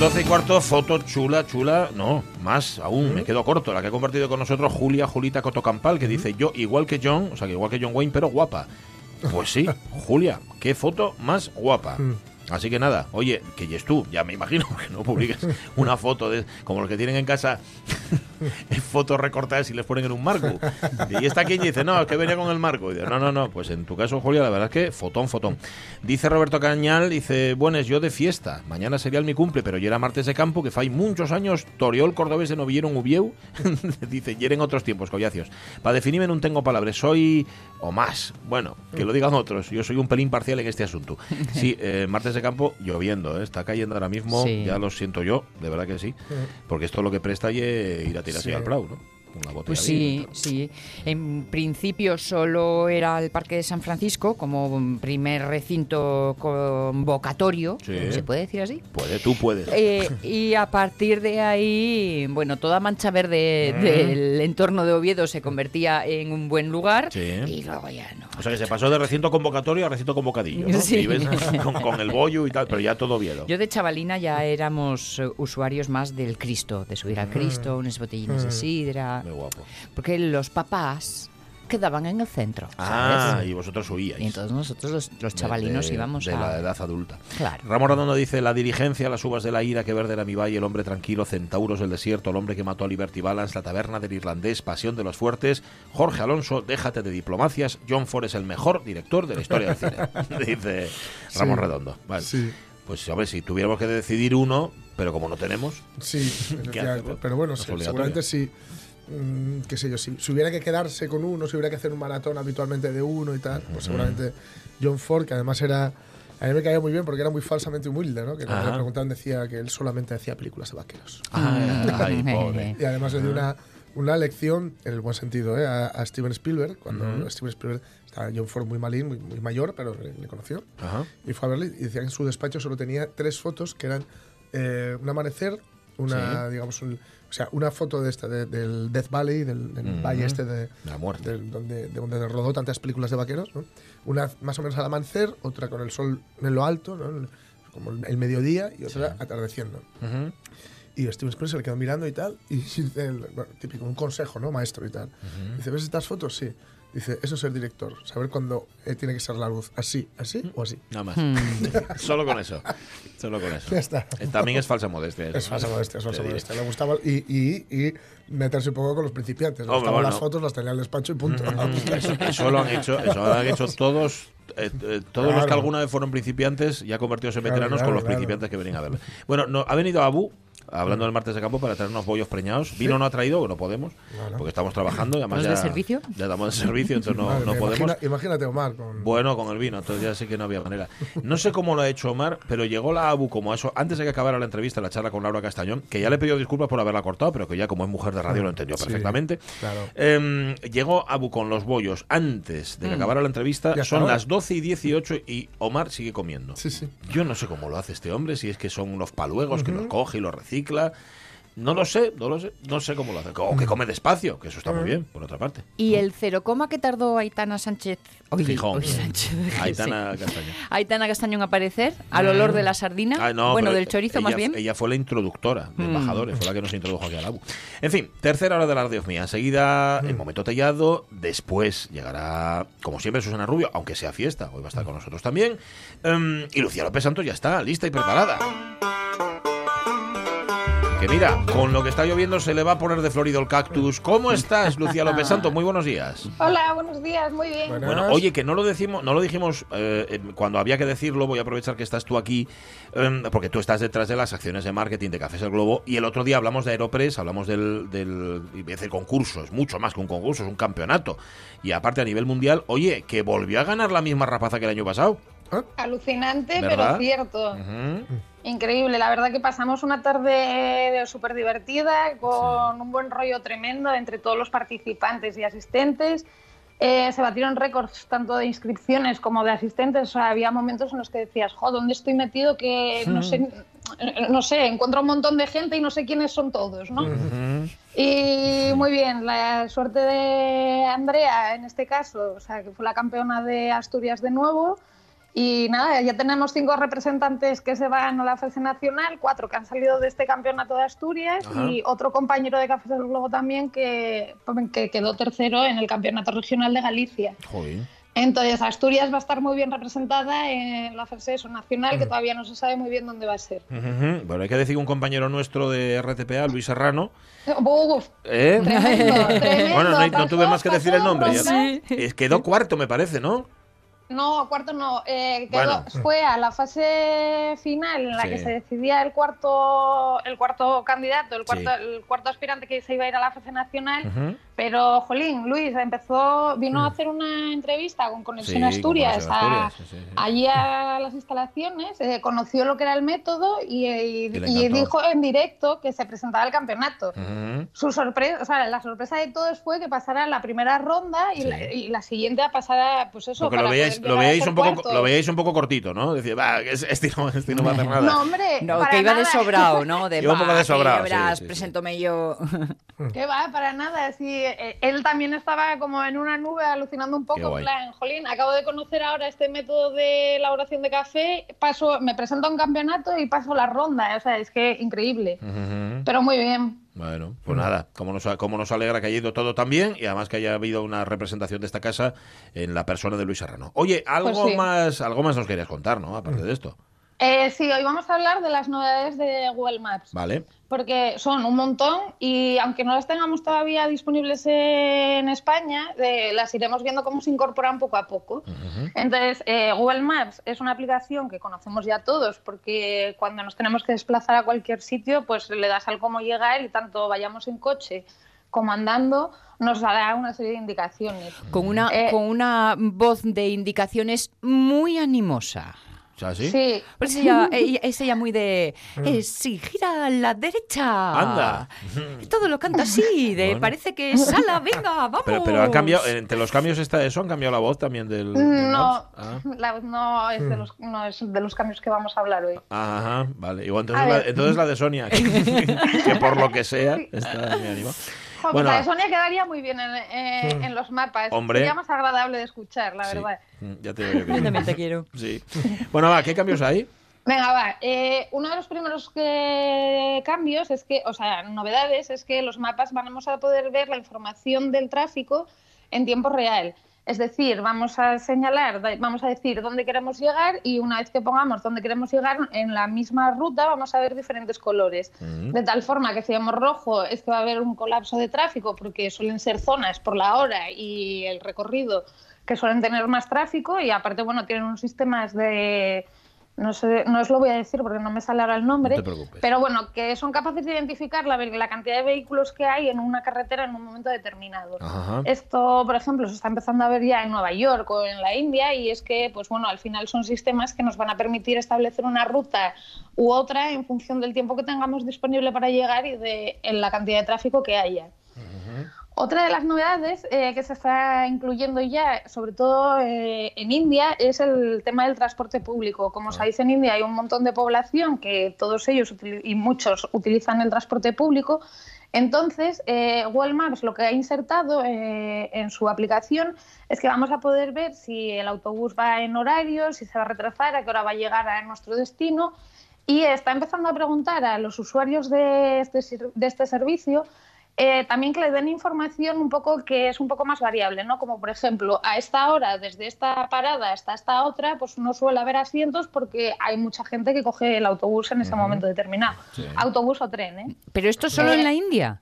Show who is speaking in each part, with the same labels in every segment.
Speaker 1: 12 y cuarto, foto chula, chula. No, más aún, me quedo corto. La que ha compartido con nosotros Julia Julita Cotocampal, que dice yo, igual que John, o sea, que igual que John Wayne, pero guapa. Pues sí, Julia, qué foto más guapa. Así que nada, oye, que ya es tú, ya me imagino que no publiques una foto de como los que tienen en casa fotos recortadas y les ponen en un marco. Y está quien dice, no, es que venía con el marco. Y dice, no, no, no, pues en tu caso, Julia, la verdad es que fotón, fotón. Dice Roberto Cañal, dice, buenas, yo de fiesta, mañana sería el mi cumple, pero yo era martes de campo, que fai muchos años, Toriol Cordobés de no vieron Ubieu, dice, y en otros tiempos, collacios. Para definirme no tengo palabras, soy, o más, bueno, que lo digan otros, yo soy un pelín parcial en este asunto. Sí, eh, martes de campo lloviendo, ¿eh? está cayendo ahora mismo,
Speaker 2: Sí.
Speaker 1: ya lo siento yo, de verdad que sí, porque esto lo que presta y ir a tirarse
Speaker 3: Sí.
Speaker 1: al prau, ¿no? La botella
Speaker 2: Pues
Speaker 1: de vino
Speaker 2: sí,
Speaker 1: tal.
Speaker 2: sí. En principio solo era el Parque de San Francisco como primer recinto convocatorio,
Speaker 1: Sí.
Speaker 2: ¿se puede decir así?
Speaker 1: Puede, tú puedes.
Speaker 2: Eh, y a partir de ahí, bueno, toda mancha verde del entorno de Oviedo se convertía en un buen lugar
Speaker 1: Sí.
Speaker 2: y luego ya no.
Speaker 1: O sea que se pasó de recinto convocatorio a recinto convocadillo, ¿no?
Speaker 2: Sí.
Speaker 1: Con, con el bollo y tal, pero ya todo viedo.
Speaker 2: Yo de chavalina ya éramos eh, usuarios más del Cristo, de subir al Cristo, unas botellinas de sidra,
Speaker 1: Muy guapo.
Speaker 2: porque los papás quedaban en el centro.
Speaker 1: Ah,
Speaker 2: ¿sabes?
Speaker 1: y vosotros huíais.
Speaker 2: Y entonces nosotros los, chavalinos
Speaker 1: de-
Speaker 2: íbamos
Speaker 1: de
Speaker 2: a...
Speaker 1: la edad adulta.
Speaker 2: Claro.
Speaker 1: Ramón Redondo dice, la diligencia, las uvas de la ira, que verde era mi valle, el hombre tranquilo, centauros del desierto, el hombre que mató a Liberty Balance, la taberna del irlandés, pasión de los fuertes, Jorge Alonso, déjate de diplomacias, John Ford es el mejor director de la historia del cine, dice Ramón
Speaker 3: Sí,
Speaker 1: Redondo. Vale.
Speaker 3: sí.
Speaker 1: Pues a ver, si tuviéramos que decidir uno, pero como no tenemos,
Speaker 3: Sí, pero bueno, sí, seguramente sí. Mm, qué sé yo, si, si hubiera que quedarse con uno, si hubiera que hacer un maratón habitualmente de uno y tal, pues seguramente John Ford, que además era. A mí me caía muy bien porque era muy falsamente humilde, ¿no? Que cuando
Speaker 1: Ajá.
Speaker 3: le preguntaban decía que él solamente hacía películas de vaqueros.
Speaker 1: ay, pobre.
Speaker 3: Y además le dio una, una lección, en el buen sentido, ¿eh? a, a Steven Spielberg, cuando Steven Spielberg estaba John Ford muy malín, muy, muy mayor, pero le, le conoció.
Speaker 1: Ajá.
Speaker 3: Y fue a verle y decía que en su despacho solo tenía tres fotos que eran eh, un amanecer, una, digamos, un- o sea, una foto de esta, de- del Death Valley, del, del
Speaker 1: Ujú.
Speaker 3: valle este de,
Speaker 1: La muerte.
Speaker 3: del- donde, de donde rodó tantas películas de vaqueros, ¿no? Una más o menos al amanecer, otra con el sol en lo alto, ¿no? Como el, el mediodía, y otra atardeciendo.
Speaker 1: Ujú.
Speaker 3: Y Steven Spielberg se le quedó mirando y tal, y dice, bueno, típico, un consejo, ¿no? Maestro y tal. Dice, ¿ves estas fotos? Sí. Dice, eso es ser director, saber cuándo eh, tiene que ser la luz, así, así o así.
Speaker 1: Nada más.
Speaker 2: Hmm.
Speaker 1: Solo con eso. Solo con eso.
Speaker 3: Ya está.
Speaker 1: Eh, También es falsa modestia. eso,
Speaker 3: Es falsa modestia, es falsa modestia. Le gustaba y, y, y meterse un poco con los principiantes. Le
Speaker 1: Hombre,
Speaker 3: gustaban
Speaker 1: bueno.
Speaker 3: las fotos, las tenía en el despacho y punto.
Speaker 1: Eso, eso lo han hecho, eso lo han hecho todos. eh, eh, todos los que alguna vez fueron principiantes, ya convertidos en
Speaker 3: Claro,
Speaker 1: veteranos
Speaker 3: claro,
Speaker 1: con los
Speaker 3: claro.
Speaker 1: principiantes que venían a verlo. Bueno, no, ha venido Abu, hablando del martes de campo, para traernos bollos preñados. Vino no ha traído, no podemos, porque estamos trabajando. Y además
Speaker 2: ¿Los
Speaker 1: ya,
Speaker 2: de servicio?
Speaker 1: Ya damos de servicio, entonces no,
Speaker 3: Madre
Speaker 1: no podemos.
Speaker 3: imagina- imagínate, Omar, con,
Speaker 1: Bueno, con el vino, entonces ya sé que no había manera. No sé cómo lo ha hecho Omar, pero llegó la ABU como eso, antes de que acabara la entrevista, la charla con Laura Castañón, que ya le pidió disculpas por haberla cortado, pero que ya como es mujer de radio lo entendió
Speaker 3: Sí,
Speaker 1: perfectamente.
Speaker 3: claro.
Speaker 1: Em, llegó Abu con los bollos antes de que acabara la entrevista, son las 12 y 18 y Omar sigue comiendo.
Speaker 3: Sí, sí.
Speaker 1: Yo no sé cómo lo hace este hombre, si es que son unos paluegos que los coge y los recicla. No lo sé, no lo sé, no sé cómo lo hace. O que come despacio, que eso está muy bien, por otra parte.
Speaker 2: Y el cero coma que tardó Aitana Sánchez... Oye,
Speaker 1: Fijón.
Speaker 2: oye, Sánchez,
Speaker 1: Aitana
Speaker 2: sí.
Speaker 1: Castaño.
Speaker 2: Aitana Castaño en aparecer, al olor de la sardina,
Speaker 1: Ah, no,
Speaker 2: bueno, del chorizo
Speaker 1: ella,
Speaker 2: más bien.
Speaker 1: Ella fue la introductora de
Speaker 2: Mm.
Speaker 1: embajadores, fue la que nos introdujo aquí al ABU. En fin, tercera hora de la radio mía. Enseguida, el momento tallado. Después llegará, como siempre, Susana Rubio, aunque sea fiesta. Hoy va a estar con nosotros también. Em, y Lucía López Santos ya está, lista y preparada. Que mira, con lo que está lloviendo se le va a poner de florido el cactus. ¿Cómo estás, Lucía López Santo? Muy buenos días.
Speaker 4: Hola, buenos días, muy bien.
Speaker 3: Buenas.
Speaker 1: Bueno, oye, que no lo decimos, no lo dijimos eh, cuando había que decirlo. Voy a aprovechar que estás tú aquí, eh, porque tú estás detrás de las acciones de marketing de Cafés El Globo. Y el otro día hablamos de Aeropress, hablamos del, del y voy a decir concurso, es mucho más que un concurso, es un campeonato. Y aparte a nivel mundial, oye, que volvió a ganar la misma rapaza que el año pasado.
Speaker 4: Alucinante,
Speaker 1: ¿Verdad?
Speaker 4: pero cierto. Increíble, la verdad que pasamos una tarde súper divertida, con un buen rollo tremendo entre todos los participantes y asistentes. Eh, se batieron récords tanto de inscripciones como de asistentes. O sea, había momentos en los que decías, jo, ¿dónde estoy metido? Que no sé, no sé, encuentro un montón de gente y no sé quiénes son todos, ¿no? Y muy bien, la suerte de Andrea en este caso, o sea, que fue la campeona de Asturias de nuevo. Y nada, ya tenemos cinco representantes que se van a la fase nacional, cuatro que han salido de este campeonato de Asturias
Speaker 1: Ajá.
Speaker 4: y otro compañero de Cafés del Globo también que, que quedó tercero en el campeonato regional de Galicia.
Speaker 1: Joder.
Speaker 4: Entonces, Asturias va a estar muy bien representada en la fase nacional, que todavía no se sabe muy bien dónde va a ser.
Speaker 1: Bueno, hay que decir que un compañero nuestro de RTPA, Luis Serrano,
Speaker 4: Uf,
Speaker 1: ¿eh?
Speaker 4: tremendo, tremendo.
Speaker 1: Bueno, no, tuve más que decir el nombre. ya- Quedó cuarto, me parece, ¿no?
Speaker 4: No, cuarto no. eh, quedó-
Speaker 1: Bueno.
Speaker 4: Fue a la fase final en la
Speaker 1: Sí.
Speaker 4: que se decidía el cuarto, el cuarto candidato, el cuarto,
Speaker 1: Sí.
Speaker 4: el cuarto aspirante que se iba a ir a la fase nacional. Pero, Jolín, Luis empezó, vino a hacer una entrevista con Conexión
Speaker 1: Sí,
Speaker 4: Asturias, a-
Speaker 1: Asturias,
Speaker 4: allí a las instalaciones, eh, conoció lo que era el método y, y- dijo en directo que se presentaba el campeonato. Su sorpresa, o sea, la sorpresa de todos fue que pasara la primera ronda y, la, y la siguiente a pasar pues eso.
Speaker 1: Porque lo
Speaker 4: para
Speaker 1: veíais, lo
Speaker 4: ser
Speaker 1: un poco,
Speaker 4: cuartos.
Speaker 1: lo veíais un poco cortito, ¿no? Decía, va, que es- este no, este no va a hacer nada.
Speaker 4: No, hombre,
Speaker 2: No,
Speaker 4: para
Speaker 2: que iba de
Speaker 4: nada.
Speaker 2: sobrado, ¿no? De,
Speaker 1: Iba un poco
Speaker 2: "Va,
Speaker 1: de
Speaker 2: que
Speaker 1: sobrado, sí,
Speaker 2: verás,
Speaker 1: sí, sí.
Speaker 2: preséntome yo.
Speaker 4: Que va, para nada. Sí, eh, él también estaba como en una nube alucinando un poco. plan, jolín, acabo de conocer ahora este método de elaboración de café, paso, me presento a un campeonato y paso la ronda. O sea, es que increíble.
Speaker 1: Ujú.
Speaker 4: Pero muy bien.
Speaker 1: Bueno, pues nada, como nos, como nos alegra que haya ido todo tan bien y además que haya habido una representación de esta casa en la persona de Luis Serrano. Oye, algo
Speaker 4: Pues sí.
Speaker 1: más, algo más nos querías contar, ¿no? Aparte de esto.
Speaker 4: Eh, sí, hoy vamos a hablar de las novedades de Google Maps.
Speaker 1: Vale.
Speaker 4: porque son un montón y aunque no las tengamos todavía disponibles en España, eh, las iremos viendo cómo se incorporan poco a poco. Entonces, eh, Google Maps es una aplicación que conocemos ya todos porque cuando nos tenemos que desplazar a cualquier sitio, pues le das al cómo llegar y tanto vayamos en coche como andando, nos dará una serie de indicaciones.
Speaker 2: Con una,
Speaker 4: Eh,
Speaker 2: con una voz de indicaciones muy animosa.
Speaker 1: Sea, ¿sí?
Speaker 4: Sí,
Speaker 2: Pues ella, ella- es ella muy de. eh, sí, gira a la derecha.
Speaker 1: Anda.
Speaker 2: Todo lo canta así, de
Speaker 1: Bueno.
Speaker 2: parece que sala, venga, vamos.
Speaker 1: Pero, pero han cambiado, entre los cambios está eso, han cambiado la voz también del. del
Speaker 4: no?
Speaker 1: Ah.
Speaker 4: la voz no es, de los, no es de los cambios que vamos a hablar hoy.
Speaker 1: Ajá, vale. Igual entonces, la, entonces la de Sonia, que, que por lo que sea está muy animada.
Speaker 4: Jo,
Speaker 1: Bueno,
Speaker 4: pues Sonia quedaría muy bien en, eh, en los mapas.
Speaker 1: Hombre.
Speaker 4: Sería más agradable de escuchar, la
Speaker 1: sí,
Speaker 4: verdad.
Speaker 1: mm, ya te digo yo
Speaker 2: también te quiero.
Speaker 1: Sí. Bueno, va, ¿qué cambios hay?
Speaker 4: Venga, va. eh, uno de los primeros que- cambios es que, o sea, novedades, es que los mapas vamos a poder ver la información del tráfico en tiempo real. Es decir, vamos a señalar, vamos a decir dónde queremos llegar y una vez que pongamos dónde queremos llegar en la misma ruta vamos a ver diferentes colores. De tal forma que si vemos rojo es que va a haber un colapso de tráfico porque suelen ser zonas por la hora y el recorrido que suelen tener más tráfico y aparte, bueno, tienen unos sistemas de... No, sé, no os lo voy a decir porque no me sale ahora el nombre,
Speaker 1: No te preocupes.
Speaker 4: pero bueno, que son capaces de identificar la, la cantidad de vehículos que hay en una carretera en un momento determinado.
Speaker 1: Ajá.
Speaker 4: Esto, por ejemplo, se está empezando a ver ya en Nueva York o en la India y es que, pues bueno, al final son sistemas que nos van a permitir establecer una ruta u otra en función del tiempo que tengamos disponible para llegar y de en la cantidad de tráfico que haya. Otra de las novedades eh, que se está incluyendo ya, sobre todo eh, en India, es el tema del transporte público. Como sabéis, en India hay un montón de población que todos ellos y muchos utilizan el transporte público. Entonces, eh, Google Maps lo que ha insertado eh, en su aplicación es que vamos a poder ver si el autobús va en horario, si se va a retrasar, a qué hora va a llegar a nuestro destino. Y está empezando a preguntar a los usuarios de este, de este servicio eh, también que le den información un poco que es un poco más variable, ¿no? Como por ejemplo, a esta hora, desde esta parada hasta esta otra, pues no suele haber asientos porque hay mucha gente que coge el autobús en ese momento determinado. Autobús o tren, ¿eh?
Speaker 2: ¿Pero esto solo
Speaker 4: Eh,
Speaker 2: en la India?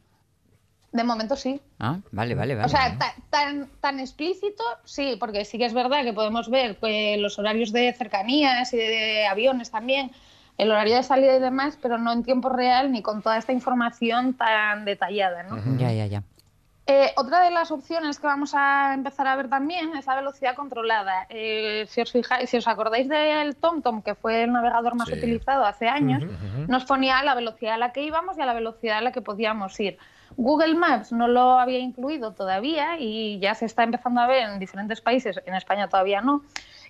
Speaker 4: De momento sí.
Speaker 2: Ah, vale, vale, vale.
Speaker 4: O sea, ta- tan, tan explícito, sí, porque sí que es verdad que podemos ver que los horarios de cercanías y de, aviones también, el horario de salida y demás, pero no en tiempo real ni con toda esta información tan detallada, ¿no?
Speaker 2: Ya, ya, ya.
Speaker 4: Eh, otra de las opciones que vamos a empezar a ver también es la velocidad controlada. Eh, si os fijáis, si os acordáis del TomTom, que fue el navegador más
Speaker 1: Sí.
Speaker 4: utilizado hace años, nos ponía la velocidad a la que íbamos y a la velocidad a la que podíamos ir. Google Maps no lo había incluido todavía y ya se está empezando a ver en diferentes países, en España todavía no.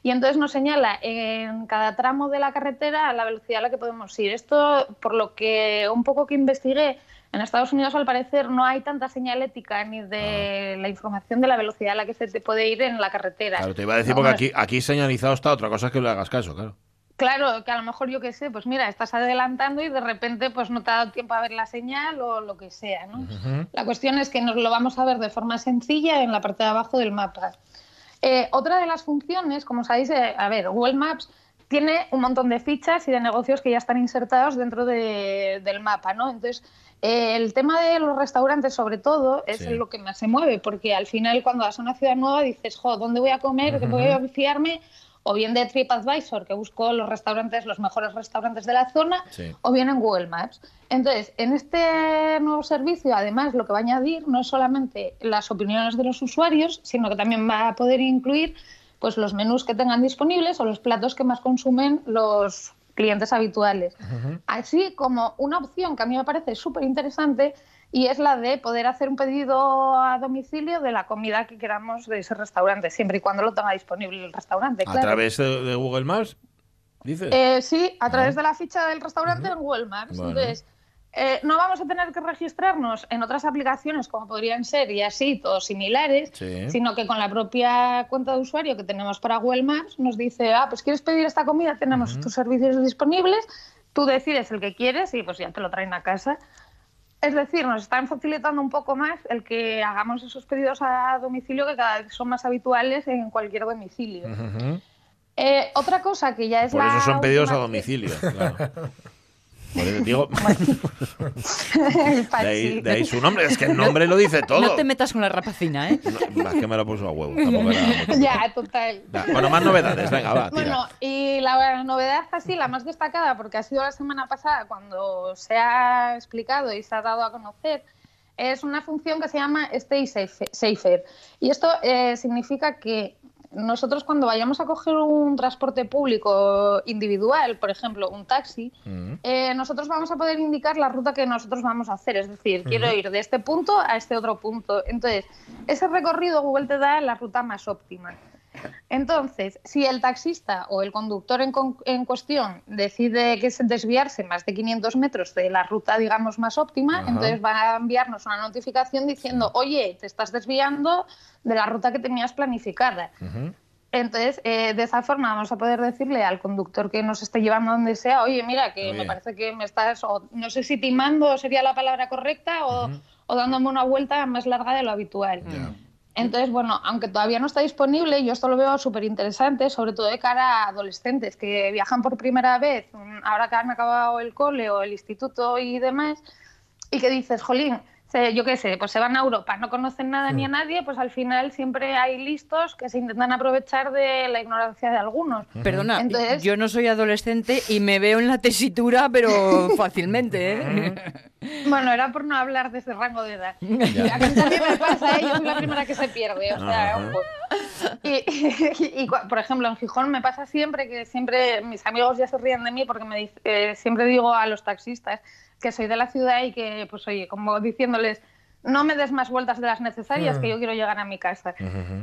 Speaker 4: Y entonces nos señala en cada tramo de la carretera la velocidad a la que podemos ir. Esto, por lo que un poco que investigué, en Estados Unidos al parecer no hay tanta señalética ni de la información de la velocidad a la que se te puede ir en la carretera.
Speaker 1: Claro, te iba a decir
Speaker 4: No,
Speaker 1: porque aquí, aquí señalizado está otra cosa es que le hagas caso, claro.
Speaker 4: Claro, que a lo mejor yo qué sé, pues mira, estás adelantando y de repente pues no te ha dado tiempo a ver la señal o lo que sea, ¿no? La cuestión es que nos lo vamos a ver de forma sencilla en la parte de abajo del mapa. Eh, otra de las funciones, como sabéis, eh, a ver, Google Maps tiene un montón de fichas y de negocios que ya están insertados dentro de- del mapa, ¿no? Entonces, eh, el tema de los restaurantes, sobre todo, es
Speaker 1: Sí.
Speaker 4: lo que más se mueve, porque al final cuando vas a una ciudad nueva dices, jo, ¿dónde voy a comer? ¿Qué voy a fiarme? O bien de TripAdvisor, que busco los restaurantes, los mejores restaurantes de la zona,
Speaker 1: Sí.
Speaker 4: o bien en Google Maps. Entonces, en este nuevo servicio, además, lo que va a añadir no es solamente las opiniones de los usuarios, sino que también va a poder incluir pues, los menús que tengan disponibles o los platos que más consumen los clientes habituales. Así como una opción que a mí me parece súper interesante y es la de poder hacer un pedido a domicilio de la comida que queramos de ese restaurante, siempre y cuando lo tenga disponible el restaurante.
Speaker 1: A
Speaker 4: claro.
Speaker 1: través de, Google Maps, dices.
Speaker 4: Eh, sí, a través de la ficha del restaurante en Google Maps.
Speaker 1: Bueno.
Speaker 4: Entonces, eh, no vamos a tener que registrarnos en otras aplicaciones como podrían ser y así, todos similares,
Speaker 1: Sí.
Speaker 4: sino que con la propia cuenta de usuario que tenemos para Google Maps nos dice, ah, pues quieres pedir esta comida, tenemos estos servicios disponibles, tú decides el que quieres y pues ya te lo traen a casa. Es decir, nos están facilitando un poco más el que hagamos esos pedidos a domicilio que cada vez son más habituales en cualquier domicilio. Eh, otra cosa que ya es
Speaker 1: Por
Speaker 4: la
Speaker 1: eso son pedidos a
Speaker 4: que-
Speaker 1: domicilio, claro. Por eso digo, de ahí,
Speaker 4: Pachi.
Speaker 1: de ahí su nombre, es que el nombre lo dice todo.
Speaker 2: No te metas con la rapacina, ¿eh?
Speaker 1: No, es que me lo puso a huevo. tampoco era mucho.
Speaker 4: Ya, total.
Speaker 1: Da, Bueno, más novedades, venga, va, tira.
Speaker 4: Bueno, y la novedad así, la más destacada, porque ha sido la semana pasada cuando se ha explicado y se ha dado a conocer, es una función que se llama Stay Safe- Safer. Y esto eh, significa que nosotros cuando vayamos a coger un transporte público individual, por ejemplo, un taxi,
Speaker 1: Mm.
Speaker 4: eh, nosotros vamos a poder indicar la ruta que nosotros vamos a hacer. Es decir, quiero ir de este punto a este otro punto. Entonces, ese recorrido Google te da la ruta más óptima. Entonces, si el taxista o el conductor en, con- en cuestión decide que es desviarse más de 500 metros de la ruta, digamos, más óptima,
Speaker 1: Ajá.
Speaker 4: entonces va a enviarnos una notificación diciendo, oye, te estás desviando de la ruta que tenías planificada. Entonces, eh, de esa forma vamos a poder decirle al conductor que nos esté llevando donde sea, oye, mira, que me parece que me estás, o no sé si timando sería la palabra correcta, o, o dándome una vuelta más larga de lo habitual. Entonces, bueno, aunque todavía no está disponible, yo esto lo veo súper interesante, sobre todo de cara a adolescentes que viajan por primera vez, mm, ahora que han acabado el cole o el instituto y demás, y que dices, jolín, se- yo qué sé, pues se van a Europa, no conocen nada ni a nadie, pues al final siempre hay listos que se intentan aprovechar de la ignorancia de algunos.
Speaker 2: Perdona,
Speaker 4: Entonces-
Speaker 2: yo no soy adolescente y me veo en la tesitura, pero fácilmente, ¿eh?
Speaker 4: Bueno, era por no hablar de ese rango de edad.
Speaker 1: Ya.
Speaker 4: A mí también me pasa, ¿eh? yo soy la primera que se pierde, o sea. Y, y, y, cua- por ejemplo, en Gijón me pasa siempre que siempre mis amigos ya se ríen de mí porque me eh, siempre digo a los taxistas que soy de la ciudad y que, pues oye, como diciéndoles, no me des más vueltas de las necesarias, que yo quiero llegar a mi casa.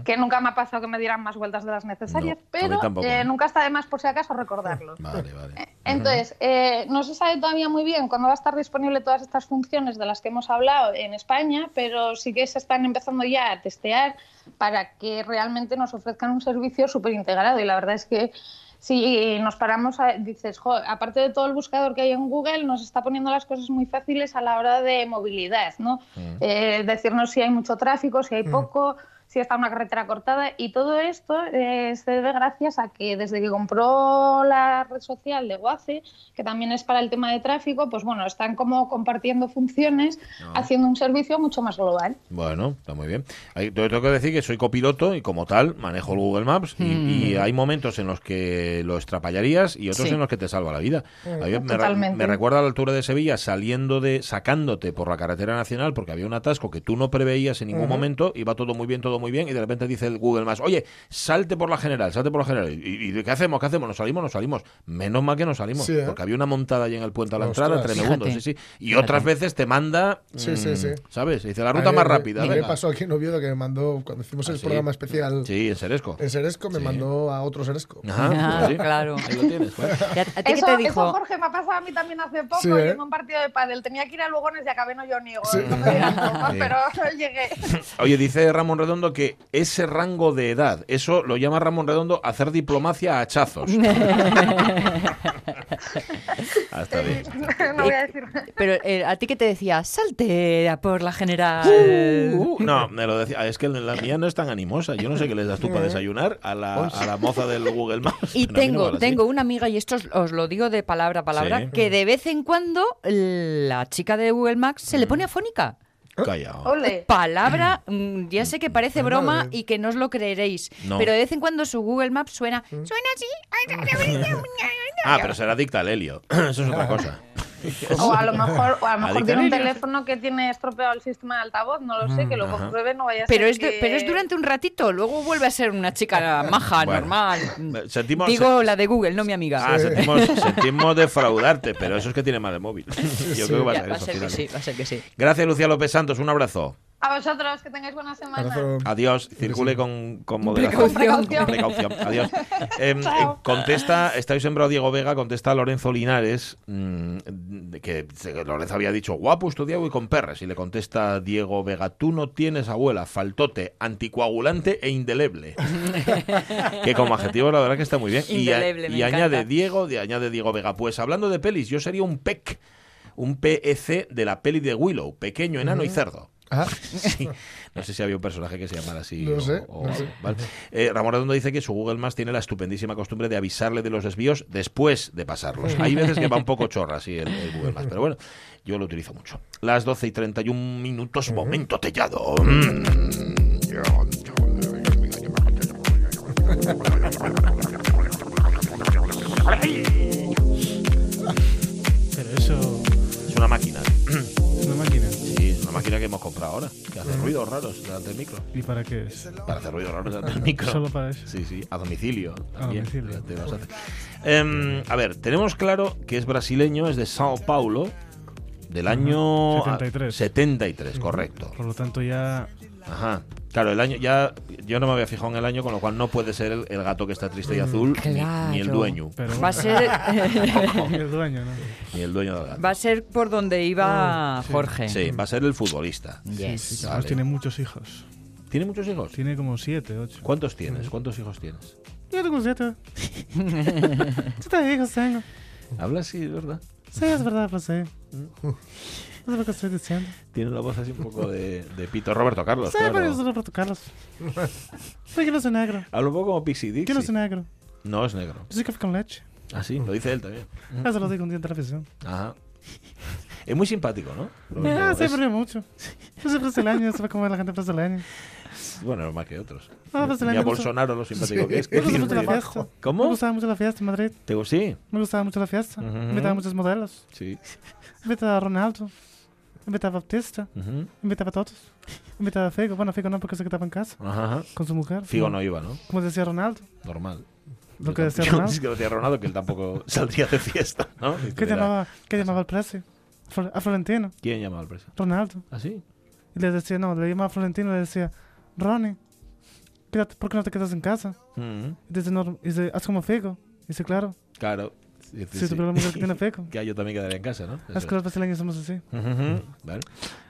Speaker 4: Que nunca me ha pasado que me dieran más vueltas de las necesarias,
Speaker 1: No,
Speaker 4: pero eh, nunca está de más por si acaso recordarlo.
Speaker 1: Vale, vale.
Speaker 4: Entonces, eh, no se sabe todavía muy bien cuándo va a estar disponible todas estas funciones de las que hemos hablado en España, pero sí que se están empezando ya a testear para que realmente nos ofrezcan un servicio súper integrado. Y la verdad es que si nos paramos, a, dices, jo, aparte de todo el buscador que hay en Google, nos está poniendo las cosas muy fáciles a la hora de movilidad, ¿no? Eh, decirnos si hay mucho tráfico, si hay poco, si está una carretera cortada y todo esto eh, se debe gracias a que desde que compró la red social de Waze, que también es para el tema de tráfico, pues bueno, están como compartiendo funciones, haciendo un servicio mucho más global.
Speaker 1: Bueno, está muy bien. Tengo que decir que soy copiloto y como tal manejo el Google Maps y, y hay momentos en los que lo estrapallarías y otros
Speaker 2: Sí.
Speaker 1: en los que te salva la vida. A mí me, me recuerda a la altura de Sevilla saliendo de, sacándote por la carretera nacional porque había un atasco que tú no preveías en ningún momento, iba todo muy bien, todo muy bien y de repente dice el Google Maps, oye, salte por la general, salte por la general. ¿Y, y qué hacemos? ¿Qué hacemos? ¿Nos salimos? ¿Nos salimos? Menos mal que nos salimos,
Speaker 3: Sí, ¿eh?
Speaker 1: porque había una montada allí en el puente a la
Speaker 3: Ostras.
Speaker 1: entrada, tremebundo, sí, sí. Y otras veces te manda,
Speaker 3: Sí, sí, sí.
Speaker 1: mm, ¿sabes? Dice la ruta más rápida.
Speaker 3: Me, me pasó aquí en Oviedo que me mandó, cuando hicimos
Speaker 1: ¿Ah,
Speaker 3: el
Speaker 1: sí?
Speaker 3: programa especial
Speaker 1: Sí, en Seresco.
Speaker 3: en Seresco, me
Speaker 1: Sí.
Speaker 3: mandó a otro Seresco.
Speaker 1: Ajá,
Speaker 2: Ah,
Speaker 1: pues sí.
Speaker 2: claro.
Speaker 1: Ahí lo tienes. pues.
Speaker 2: ¿Y a, qué
Speaker 4: Eso,
Speaker 2: te
Speaker 4: eso,
Speaker 2: dijo?
Speaker 4: Jorge, me ha pasado a mí también hace poco,
Speaker 3: Sí, ¿eh?
Speaker 4: a un partido de pádel. Tenía que ir a Lugones y acabé no yo niego.
Speaker 3: Sí.
Speaker 4: no me
Speaker 1: Sí.
Speaker 4: pero llegué.
Speaker 1: Oye, dice Ramón Redondo que ese rango de edad, eso lo llama Ramón Redondo hacer diplomacia a hachazos. Ah, está bien.
Speaker 4: no voy a decir
Speaker 2: Pero eh, a ti qué te decía, salte a por la general.
Speaker 1: Uh, no, me lo decía. Es que la mía no es tan animosa. Yo no sé qué les das tú para desayunar a la, a la moza del Google Maps.
Speaker 2: Y
Speaker 1: no
Speaker 2: tengo,
Speaker 1: así.
Speaker 2: tengo una amiga, y esto os, os lo digo de palabra a palabra,
Speaker 1: Sí.
Speaker 2: que de vez en cuando la chica de Google Maps se le pone afónica.
Speaker 1: Callao.
Speaker 4: Ole.
Speaker 2: Palabra, mm, ya sé que parece
Speaker 3: Ay,
Speaker 2: broma
Speaker 3: madre.
Speaker 2: y que no os lo creeréis,
Speaker 1: No.
Speaker 2: pero de vez en cuando su Google Maps suena,
Speaker 3: Mm.
Speaker 2: suena así.
Speaker 1: Ah, pero será dicta al helio. Eso es otra cosa.
Speaker 4: O a lo mejor, o a lo mejor tiene un teléfono que tiene estropeado el sistema de altavoz, no lo sé, que lo
Speaker 1: Ajá.
Speaker 4: compruebe, no vaya a
Speaker 2: Pero
Speaker 4: ser
Speaker 2: es, pero es durante un ratito, luego vuelve a ser una chica maja,
Speaker 1: Bueno.
Speaker 2: normal.
Speaker 1: Sentimos,
Speaker 2: Digo la de Google, no mi amiga.
Speaker 1: Ah, sentimos, sentimos defraudarte, pero eso es que tiene mal de móvil. Yo creo que va a ser
Speaker 2: va a
Speaker 1: eso.
Speaker 2: ser que
Speaker 1: fíjate.
Speaker 2: sí, va a ser que sí.
Speaker 1: Gracias, Lucía López Santos. Un abrazo.
Speaker 4: A vosotros, que tengáis buena semana.
Speaker 3: Abrazo.
Speaker 1: Adiós. Circule con, con moderación.
Speaker 2: Precaución.
Speaker 4: Precaución.
Speaker 1: Precaución. Adiós. Eh, contesta, estáis sembrado Diego Vega, contesta Lorenzo Linares, mm, que Lorenzo había dicho, guapo estudiado y con perres. Y le contesta Diego Vega, tú no tienes abuela, faltote, anticoagulante e indeleble. que como adjetivo la verdad que está muy bien. Y a-
Speaker 2: Indeleble, me
Speaker 1: y,
Speaker 2: encanta.
Speaker 1: añade Diego, de, añade Diego Vega, pues hablando de pelis, yo sería un PEC, un PEC de la peli de Willow, pequeño, enano y cerdo.
Speaker 3: Ah,
Speaker 1: Sí. No sé si había un personaje que se llamara así.
Speaker 3: No
Speaker 1: o-
Speaker 3: sé,
Speaker 1: o-
Speaker 3: no sé.
Speaker 1: vale. Eh, Ramón Redondo dice que su Google Maps tiene la estupendísima costumbre de avisarle de los desvíos después de pasarlos. Hay veces que va un poco chorra así el, el Google Maps, pero bueno, yo lo utilizo mucho. Las 12 y 31 minutos, momento tellado.
Speaker 5: Pero eso
Speaker 1: Es una máquina.
Speaker 5: Máquina
Speaker 1: que hemos comprado ahora, que hace ruidos raros delante del micro.
Speaker 5: ¿Y para qué es?
Speaker 1: Para hacer ruidos raros delante del micro.
Speaker 5: Solo para eso.
Speaker 1: Sí, sí, a domicilio.
Speaker 5: A
Speaker 1: también,
Speaker 5: domicilio.
Speaker 1: los hace. Em, a ver, tenemos claro que es brasileño, es de Sao Paulo, del año
Speaker 5: 73.
Speaker 1: 73, correcto.
Speaker 5: Por lo tanto, ya.
Speaker 1: Ajá. Claro, el año ya yo no me había fijado en el año, con lo cual no puede ser el, el gato que está triste y azul, ni- ni, el
Speaker 2: Claro.
Speaker 1: dueño,
Speaker 5: Pero
Speaker 2: Va a ser,
Speaker 5: ni el dueño, ¿no?
Speaker 1: ni el dueño del gato.
Speaker 2: va a ser por donde iba Jorge.
Speaker 1: Sí, va a ser el futbolista.
Speaker 2: Yes.
Speaker 5: Sí,
Speaker 1: Vale.
Speaker 5: tiene muchos hijos.
Speaker 1: ¿Tiene muchos hijos?
Speaker 5: Tiene como siete, ocho.
Speaker 1: ¿Cuántos tienes? ¿Cuántos hijos tienes?
Speaker 5: Yo tengo siete. Siete hijos tengo.
Speaker 1: Habla así, ¿verdad?
Speaker 5: Sí, es verdad, pues sí. No sé lo que estoy diciendo.
Speaker 1: Tiene la voz así un poco de, de Pito Roberto Carlos.
Speaker 5: Sí,
Speaker 1: claro.
Speaker 5: pero soy Roberto Carlos. Sí, yo no soy negro.
Speaker 1: Habla un poco como Pixie
Speaker 5: Yo no
Speaker 1: Dixie.
Speaker 5: soy negro.
Speaker 1: No es negro.
Speaker 5: Yo soy café con leche.
Speaker 1: Ah, sí, lo dice él también.
Speaker 5: Eso lo digo un día en televisión.
Speaker 1: Ajá. Es muy simpático, ¿no?
Speaker 5: Ah,
Speaker 1: Es-
Speaker 5: me río mucho. Yo soy brasileño, se ve como la gente brasileña.
Speaker 1: Bueno, más que otros.
Speaker 5: Ah, brasileño.
Speaker 1: a
Speaker 5: me
Speaker 1: Bolsonaro lo simpático
Speaker 3: Sí.
Speaker 1: que es.
Speaker 5: Me gusta
Speaker 1: que
Speaker 5: mucho la fiesta. Me
Speaker 1: ¿Cómo?
Speaker 5: gustaba mucho la fiesta en Madrid.
Speaker 1: ¿Te gu- Sí,
Speaker 5: Me gustaba mucho la fiesta.
Speaker 1: Ujú.
Speaker 5: Invitaba a muchos modelos.
Speaker 1: sí.
Speaker 5: Invitaba a Ronaldo. Invitaba a Baptista.
Speaker 1: Ujú.
Speaker 5: Invitaba a todos. Invitaba a Figo. Bueno, Figo no, porque se quedaba en casa
Speaker 1: Ajá, ajá.
Speaker 5: con su mujer.
Speaker 1: Figo no iba, ¿no?
Speaker 5: Como decía Ronaldo.
Speaker 1: Normal.
Speaker 5: Lo que decía Ronaldo.
Speaker 1: Que decía Ronaldo, que él tampoco saldría de fiesta, ¿no?
Speaker 5: ¿Qué llamaba, ¿Qué llamaba al precio? A Florentino.
Speaker 1: ¿Quién llamaba al preso?
Speaker 5: Ronaldo.
Speaker 1: ¿Ah, sí?
Speaker 5: Y le decía, no, le llamaba a Florentino y le decía, Ronnie, ¿por qué no te quedas en casa?
Speaker 1: Ujú.
Speaker 5: Y dice, no, y dice, haz como Figo. Y dice, claro,
Speaker 1: Claro. Sí, sí,
Speaker 5: si
Speaker 1: sí.
Speaker 5: tu problema es el que tiene Figo.
Speaker 1: Que yo también quedaría en casa, ¿no?
Speaker 5: Es que los brasileños somos así.
Speaker 1: es. Ujú. Vale.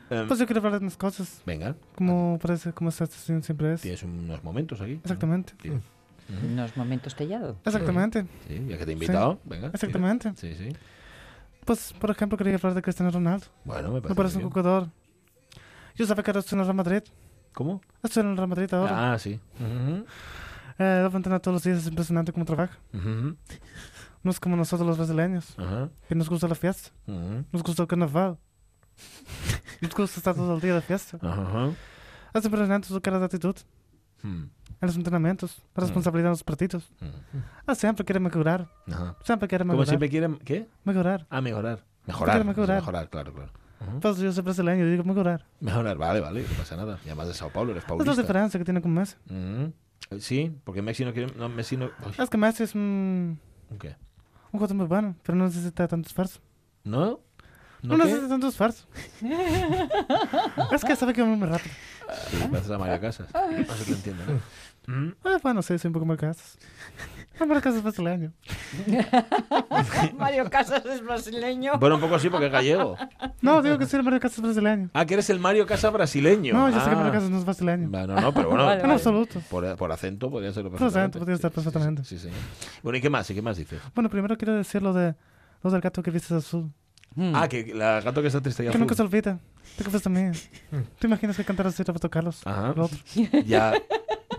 Speaker 1: Em,
Speaker 5: Pues yo quiero hablar de unas cosas,
Speaker 1: venga,
Speaker 5: como parece, como esta estación siempre es.
Speaker 1: tienes unos momentos aquí.
Speaker 5: Exactamente.
Speaker 1: Bien.
Speaker 2: Unos momentos tellados.
Speaker 5: Exactamente,
Speaker 1: Sí, ya que te he invitado, venga.
Speaker 5: exactamente.
Speaker 1: Sí, sí.
Speaker 5: Pues, por ejemplo, quería hablar de Cristiano Ronaldo.
Speaker 1: Bueno, me parece,
Speaker 5: Me parece un jugador. Yo sabía que ahora estoy en el Real Madrid.
Speaker 1: ¿Cómo?
Speaker 5: Estoy en el Real Madrid ahora.
Speaker 1: Ah, sí. Ujú,
Speaker 5: Eh, debo entrenar todos los días, es impresionante cómo trabaja.
Speaker 1: ujú,
Speaker 5: No es como nosotros los brasileños,
Speaker 1: Ajá.
Speaker 5: que nos gusta la fiesta,
Speaker 1: ujú,
Speaker 5: nos gusta el carnaval. Nos gusta estar todo el día de fiesta.
Speaker 1: Ajá.
Speaker 5: Es impresionante su cara de actitud
Speaker 1: Mm,
Speaker 5: en los entrenamientos, la responsabilidad en los partidos.
Speaker 1: mm,
Speaker 5: Ah, siempre quiere mejorar,
Speaker 1: Ajá.
Speaker 5: siempre quiere
Speaker 1: Como
Speaker 5: mejorar.
Speaker 1: siempre quieren. ¿Qué?
Speaker 5: Mejorar.
Speaker 1: Ah, mejorar. Mejorar.
Speaker 5: mejorar.
Speaker 1: Mejorar, claro, claro.
Speaker 5: Pues yo soy brasileño, yo digo mejorar.
Speaker 1: Mejorar, vale, vale, no pasa nada. Y además de Sao Paulo, eres
Speaker 5: Es la
Speaker 1: paulista.
Speaker 5: diferencia que tiene con Messi.
Speaker 1: Eh, Sí, porque Messi no quiere. No, Messi no.
Speaker 5: Es que Messi es un,
Speaker 1: ¿un ¿Qué?
Speaker 5: Un jugador muy bueno, pero no necesita tanto esfuerzo.
Speaker 1: ¿No?
Speaker 5: No,
Speaker 1: ¿No qué?
Speaker 5: necesita tanto esfuerzo. es que sabe que va muy rápido.
Speaker 1: Sí, pareces a María Casas. No se te entiende, ¿no? Mm.
Speaker 5: Ah, bueno, sí, soy un poco Casas. Ah, Casas es brasileño.
Speaker 2: Mario Casas es brasileño.
Speaker 1: Bueno, un poco sí, porque es gallego.
Speaker 5: No, digo que soy el Mario Casas brasileño.
Speaker 1: Ah, que eres el Mario Casa brasileño.
Speaker 5: No, yo sé que
Speaker 1: Ah.
Speaker 5: Mario Casas no es brasileño.
Speaker 1: Bueno, no, pero bueno.
Speaker 2: Vale,
Speaker 5: En absoluto.
Speaker 1: Por, por acento podría serlo
Speaker 5: Por
Speaker 1: perfectamente.
Speaker 5: acento podría estar
Speaker 1: Sí, sí, sí,
Speaker 5: perfectamente.
Speaker 1: Sí. Bueno, ¿y qué más? ¿Y qué más dices?
Speaker 5: Bueno, primero quiero decir lo de lo del gato que viste azul.
Speaker 1: Ah, que la gato que está triste y
Speaker 5: Que nunca se olvida. Te fuiste mía. ¿Te imaginas que cantaras así Roberto Carlos?
Speaker 1: Ajá. Ya.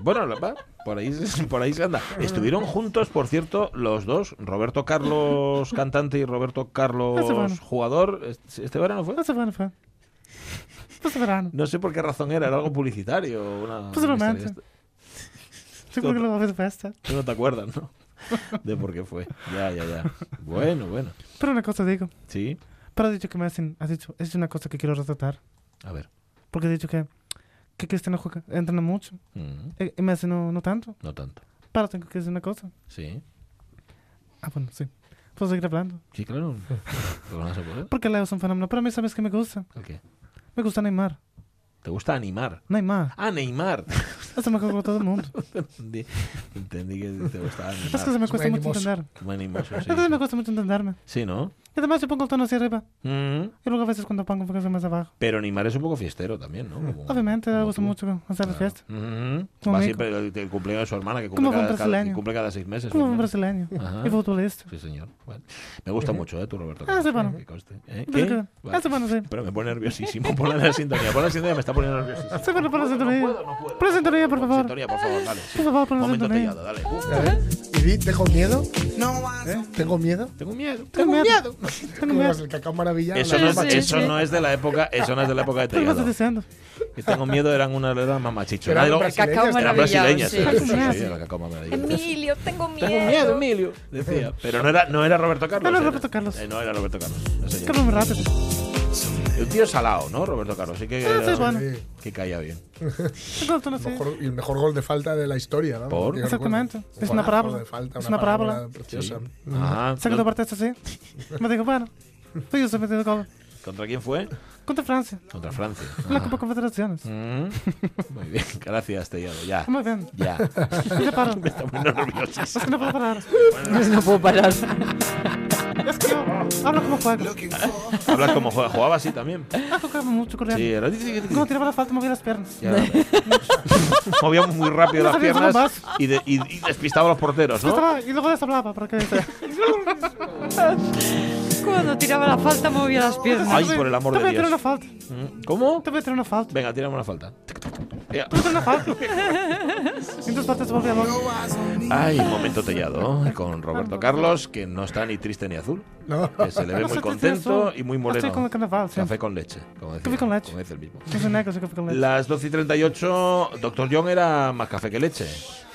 Speaker 1: Bueno, va, por ahí, se- por ahí se anda. Estuvieron juntos, por cierto, los dos, Roberto Carlos cantante y Roberto Carlos jugador. ¿Este este verano fue?
Speaker 5: Ese verano fue. Ese verano.
Speaker 1: No sé por qué razón era, era algo publicitario. Una,
Speaker 5: Posiblemente.
Speaker 1: una historia
Speaker 5: Sí, porque lo ves festa.
Speaker 1: no te acuerdas, ¿no? De por qué fue. Ya, ya, ya. Bueno, bueno.
Speaker 5: Pero una cosa digo.
Speaker 1: Sí.
Speaker 5: Pero has dicho que me hacen, has dicho, es una cosa que quiero retratar.
Speaker 1: A ver.
Speaker 5: Porque he dicho que, que Cristiano juega, entrena mucho.
Speaker 1: Mm,
Speaker 5: Y, y Messi no, no tanto.
Speaker 1: no tanto.
Speaker 5: Pero tengo que decir una cosa.
Speaker 1: Sí.
Speaker 5: Ah, bueno, sí. Puedo seguir hablando.
Speaker 1: Sí, claro. ¿Lo van a?
Speaker 5: Porque Leo es un fenómeno. Pero a mí, ¿sabes qué me gusta?
Speaker 1: ¿El qué?
Speaker 5: Me gusta Neymar.
Speaker 1: ¿Te gusta animar?
Speaker 5: Neymar.
Speaker 1: Ah, Neymar.
Speaker 5: Es el mejor de todo el mundo.
Speaker 1: entendí, entendí que te gustaba
Speaker 5: Es que se
Speaker 1: animar.
Speaker 5: me cuesta
Speaker 3: muy
Speaker 5: mucho
Speaker 3: animoso.
Speaker 5: entender.
Speaker 1: Muy animoso, sí.
Speaker 5: Es que se me cuesta mucho entenderme. Y además yo pongo el tono hacia arriba.
Speaker 1: Mm.
Speaker 5: Y luego a veces cuando pongo un más abajo.
Speaker 1: Pero Neymar es un poco fiestero también, ¿no? Como-
Speaker 5: Obviamente, me
Speaker 1: como
Speaker 5: gusta
Speaker 1: tú.
Speaker 5: mucho hacer la
Speaker 1: Claro.
Speaker 5: fiesta.
Speaker 1: Ujú.
Speaker 5: Como
Speaker 1: Va siempre el, el cumpleaños de su hermana, que cumple, cada, cada- que cumple cada seis meses.
Speaker 5: Como un brasileño. Y futbolista.
Speaker 1: Sí, señor. Bueno, me gusta mucho, ¿eh? Tu Roberto.
Speaker 5: Ah, bueno.
Speaker 1: Que conste. ¿Eh?
Speaker 5: Pero
Speaker 1: ¿Qué? Vale.
Speaker 5: ah, bueno, sí.
Speaker 1: Pero me pone nerviosísimo. Ponle la sintonía. Pon la sintonía, me está poniendo nerviosísimo.
Speaker 5: Sí, pero pon la sintonía.
Speaker 1: puedo, no puedo.
Speaker 5: Pon la sintonía, por favor.
Speaker 1: Sintonía, por favor, dale.
Speaker 5: Por favor, pon la
Speaker 1: Momento
Speaker 5: sintonía.
Speaker 1: tellado, dale. Uf,
Speaker 3: A ver, ¿Y di, tengo miedo? ¿Eh? ¿Tengo miedo?
Speaker 1: tengo miedo.
Speaker 5: Tengo miedo. Tengo miedo.
Speaker 3: las del cacao maravilla.
Speaker 1: Eso,
Speaker 3: las
Speaker 1: no
Speaker 2: sí,
Speaker 1: eso
Speaker 2: sí.
Speaker 1: no es de la época, eso no es de la época de
Speaker 5: ¿Qué me estás
Speaker 1: Tellado.
Speaker 5: diciendo?
Speaker 1: Que tengo miedo eran una Nadie lo-
Speaker 3: brasileñas,
Speaker 2: Cacao
Speaker 3: eran
Speaker 1: eran
Speaker 2: maravillado,
Speaker 1: brasileñas.
Speaker 2: sí.
Speaker 1: sí, sí, sí,
Speaker 5: sí.
Speaker 1: era cacao maravillado.
Speaker 2: Emilio, tengo miedo.
Speaker 1: Tengo miedo, Emilio, decía. Pero no era, no era Roberto Carlos.
Speaker 5: No era Roberto Carlos.
Speaker 1: Eh, no era Roberto Carlos. no, señor. Un tío salado, ¿no? Roberto Carlos. Sí que,
Speaker 5: Ah, sí, bueno.
Speaker 1: Que caía bien.
Speaker 5: El así.
Speaker 3: Mejor- y el mejor gol de falta de la historia, ¿no?
Speaker 1: ¿Por?
Speaker 5: Exactamente. Es
Speaker 3: Un
Speaker 5: una parábola.
Speaker 3: de falta,
Speaker 5: Es una parábola.
Speaker 3: preciosa.
Speaker 1: Sí. Ajá.
Speaker 5: Sé que tú partes así. Me digo, bueno. Pues yo se metido gol.
Speaker 1: ¿Contra quién fue?
Speaker 5: Contra Francia.
Speaker 1: Contra Francia.
Speaker 5: En la. Copa Confederaciones.
Speaker 1: Mm. Muy bien, gracias, Tellado. Ya.
Speaker 5: Muy bien.
Speaker 1: Ya.
Speaker 5: Ya paro.
Speaker 1: Está muy nerviosísimo.
Speaker 5: Es que no puedo parar.
Speaker 2: No puedo parar.
Speaker 5: Es que yo hablo como juego.
Speaker 1: Hablas como juega. Jugaba así también.
Speaker 5: Ah, jugaba mucho corriendo.
Speaker 1: Sí, era.
Speaker 5: Cuando tiraba la falta movía las piernas.
Speaker 1: Ya. Movía muy rápido las piernas y, de- y- y despistaba a los porteros, ¿no?
Speaker 5: y luego les hablaba para que
Speaker 2: Cuando tiraba la falta movía las piernas.
Speaker 1: Ay, por el amor
Speaker 5: Te
Speaker 1: de
Speaker 5: voy a tirar una
Speaker 1: Dios.
Speaker 5: falta.
Speaker 1: Mm. ¿Cómo?
Speaker 5: Te voy a tirar una falta.
Speaker 1: Venga, tirame una falta.
Speaker 5: Te voy.
Speaker 1: Ay, momento tellado con Roberto Carlos, que no está ni triste ni azul.
Speaker 3: No.
Speaker 1: Que se le ve
Speaker 5: No
Speaker 1: muy contento y muy moreno.
Speaker 5: con el carnaval, sí.
Speaker 1: Café con leche, como decía,
Speaker 5: Café con leche.
Speaker 1: como dice el mismo.
Speaker 5: Con.
Speaker 1: Las 12 y 38, Dr. John era más café que leche.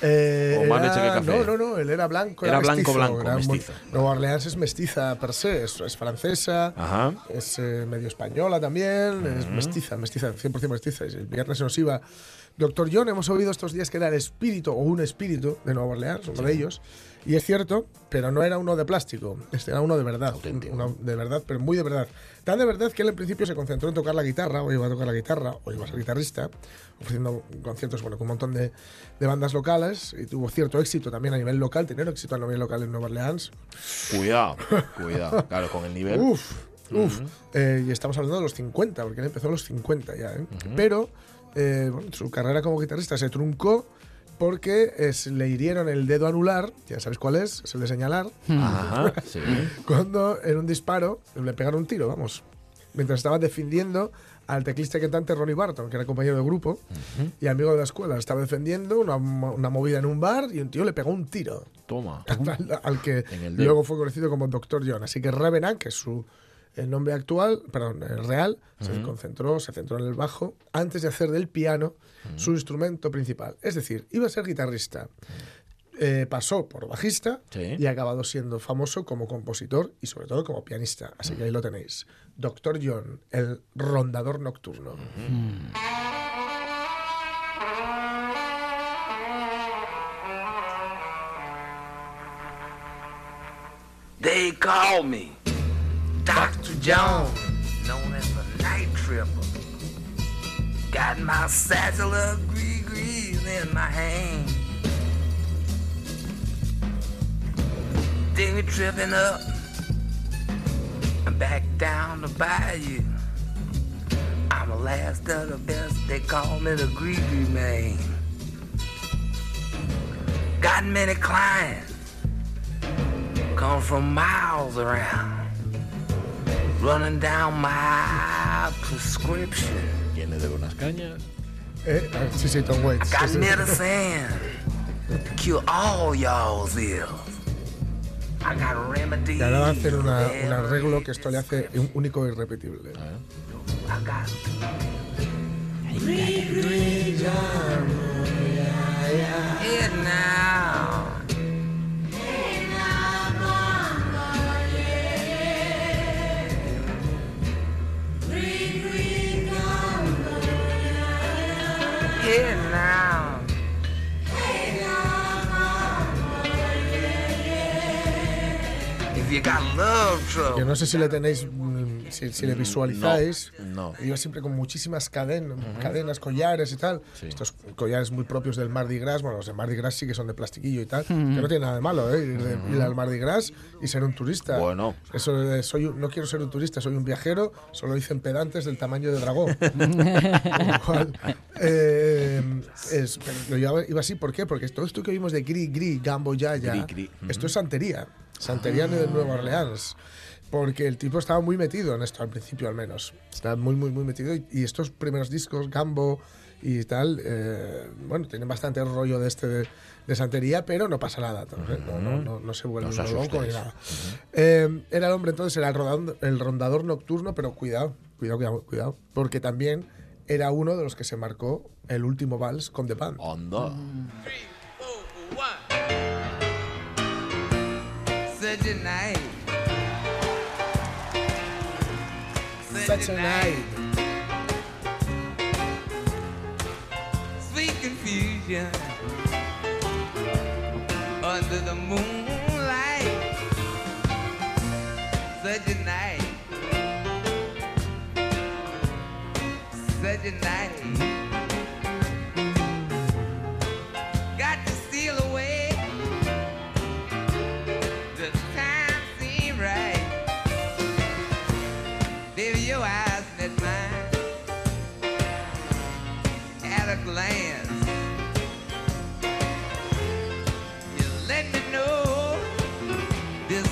Speaker 3: Eh,
Speaker 1: O más
Speaker 3: era-
Speaker 1: leche que café.
Speaker 3: No, no, no, él era blanco.
Speaker 1: Era blanco,
Speaker 3: mestizo,
Speaker 1: blanco,
Speaker 3: era muy-
Speaker 1: mestizo.
Speaker 3: Nueva Orleans es mestiza per se, es, es francesa,
Speaker 1: Ajá.
Speaker 3: es eh, medio española también, es mestiza, mestiza, 100% mestiza. El viernes se nos iba. Doctor John, hemos oído estos días que era el espíritu o un espíritu de Nueva Orleans, uno de ellos. Y es cierto, pero no era uno de plástico, este era uno de verdad.
Speaker 1: Auténtico.
Speaker 3: Uno de verdad, pero muy de verdad. Tan de verdad que él en principio se concentró en tocar la guitarra, o iba a tocar la guitarra, o iba a ser guitarrista, ofreciendo conciertos bueno, con un montón de, de bandas locales. Y tuvo cierto éxito también a nivel local, tener éxito a nivel local en Nueva Orleans.
Speaker 1: Cuidado, cuidado. Claro, con el nivel.
Speaker 3: Uf, uf. Eh, y estamos hablando de los 50, porque él empezó a los 50 ya. ¿eh? Pero eh, su carrera como guitarrista se truncó porque es- le hirieron el dedo anular, ya sabéis cuál es, es el de señalar,
Speaker 1: Ajá, sí.
Speaker 3: cuando en un disparo le pegaron un tiro, vamos. Mientras estaba defendiendo al teclista y cantante Ronnie Barton, que era compañero del grupo y amigo de la escuela. Estaba defendiendo una, una movida en un bar y un tío le pegó un tiro
Speaker 1: Toma.
Speaker 3: al, al que luego fue conocido como Dr. John. Así que Revenant, que es su el nombre actual, perdón, el real, se concentró, se centró en el bajo antes de hacer del piano su instrumento principal. Es decir, iba a ser guitarrista. Eh, pasó por bajista
Speaker 1: Sí.
Speaker 3: y ha acabado siendo famoso como compositor y sobre todo como pianista. Así que ahí lo tenéis. Dr. John, el rondador nocturno.
Speaker 6: They call me Dr. Jones, known as the Night Tripper. Got my satchel of gree-grees in my hand. Then we tripping up and back down the bayou. I'm the last of the best, they call me the gree-gree man. Got many clients come from miles around, running down my prescription.
Speaker 1: ¿Quién le debe unas cañas?
Speaker 3: Eh, ah, sí, sí, Tom Waits.
Speaker 6: Got
Speaker 3: Sí, sí.
Speaker 6: medicine to cure all y'all's ills. I got remedies.
Speaker 3: Y ahora va a hacer una- un arreglo que esto le hace un único e irrepetible.
Speaker 6: I got now. If you got love trouble.
Speaker 3: No sé si le tenéis, si, si le visualizáis.
Speaker 1: no.
Speaker 3: Iba siempre con muchísimas cadenas, cadenas, collares y tal.
Speaker 1: Sí.
Speaker 3: Estos collares muy propios del Mardi Gras. Bueno, los de Mardi Gras sí que son de plastiquillo y tal. Que no tiene nada de malo, ¿eh? Ir, de- ir al Mardi Gras y ser un turista.
Speaker 1: Bueno.
Speaker 3: Eso de soy un- no quiero ser un turista, soy un viajero, solo dicen pedantes del tamaño de dragón. Con lo cual, eh, es- pero llevaba- iba así, ¿por qué? Porque todo esto que vimos de Gri Gri, Gambo Yaya,
Speaker 1: Gri, Gri,
Speaker 3: esto es santería. Santería de Nueva Orleans. Porque el tipo estaba muy metido en esto, al principio al menos. Estaba muy, muy, muy metido. Y, y estos primeros discos, Gambo y tal, eh, bueno, tienen bastante rollo de este de, de santería, pero no pasa nada. No, no, no, no se vuelve un loco ni nada. Eh, era el hombre entonces, era el rondador, el rondador nocturno, pero cuidado, cuidado, cuidado, cuidado. Porque también era uno de los que se marcó el último vals con The Band.
Speaker 1: Onda.
Speaker 6: Such a night.
Speaker 3: Such a night.
Speaker 6: Sweet confusion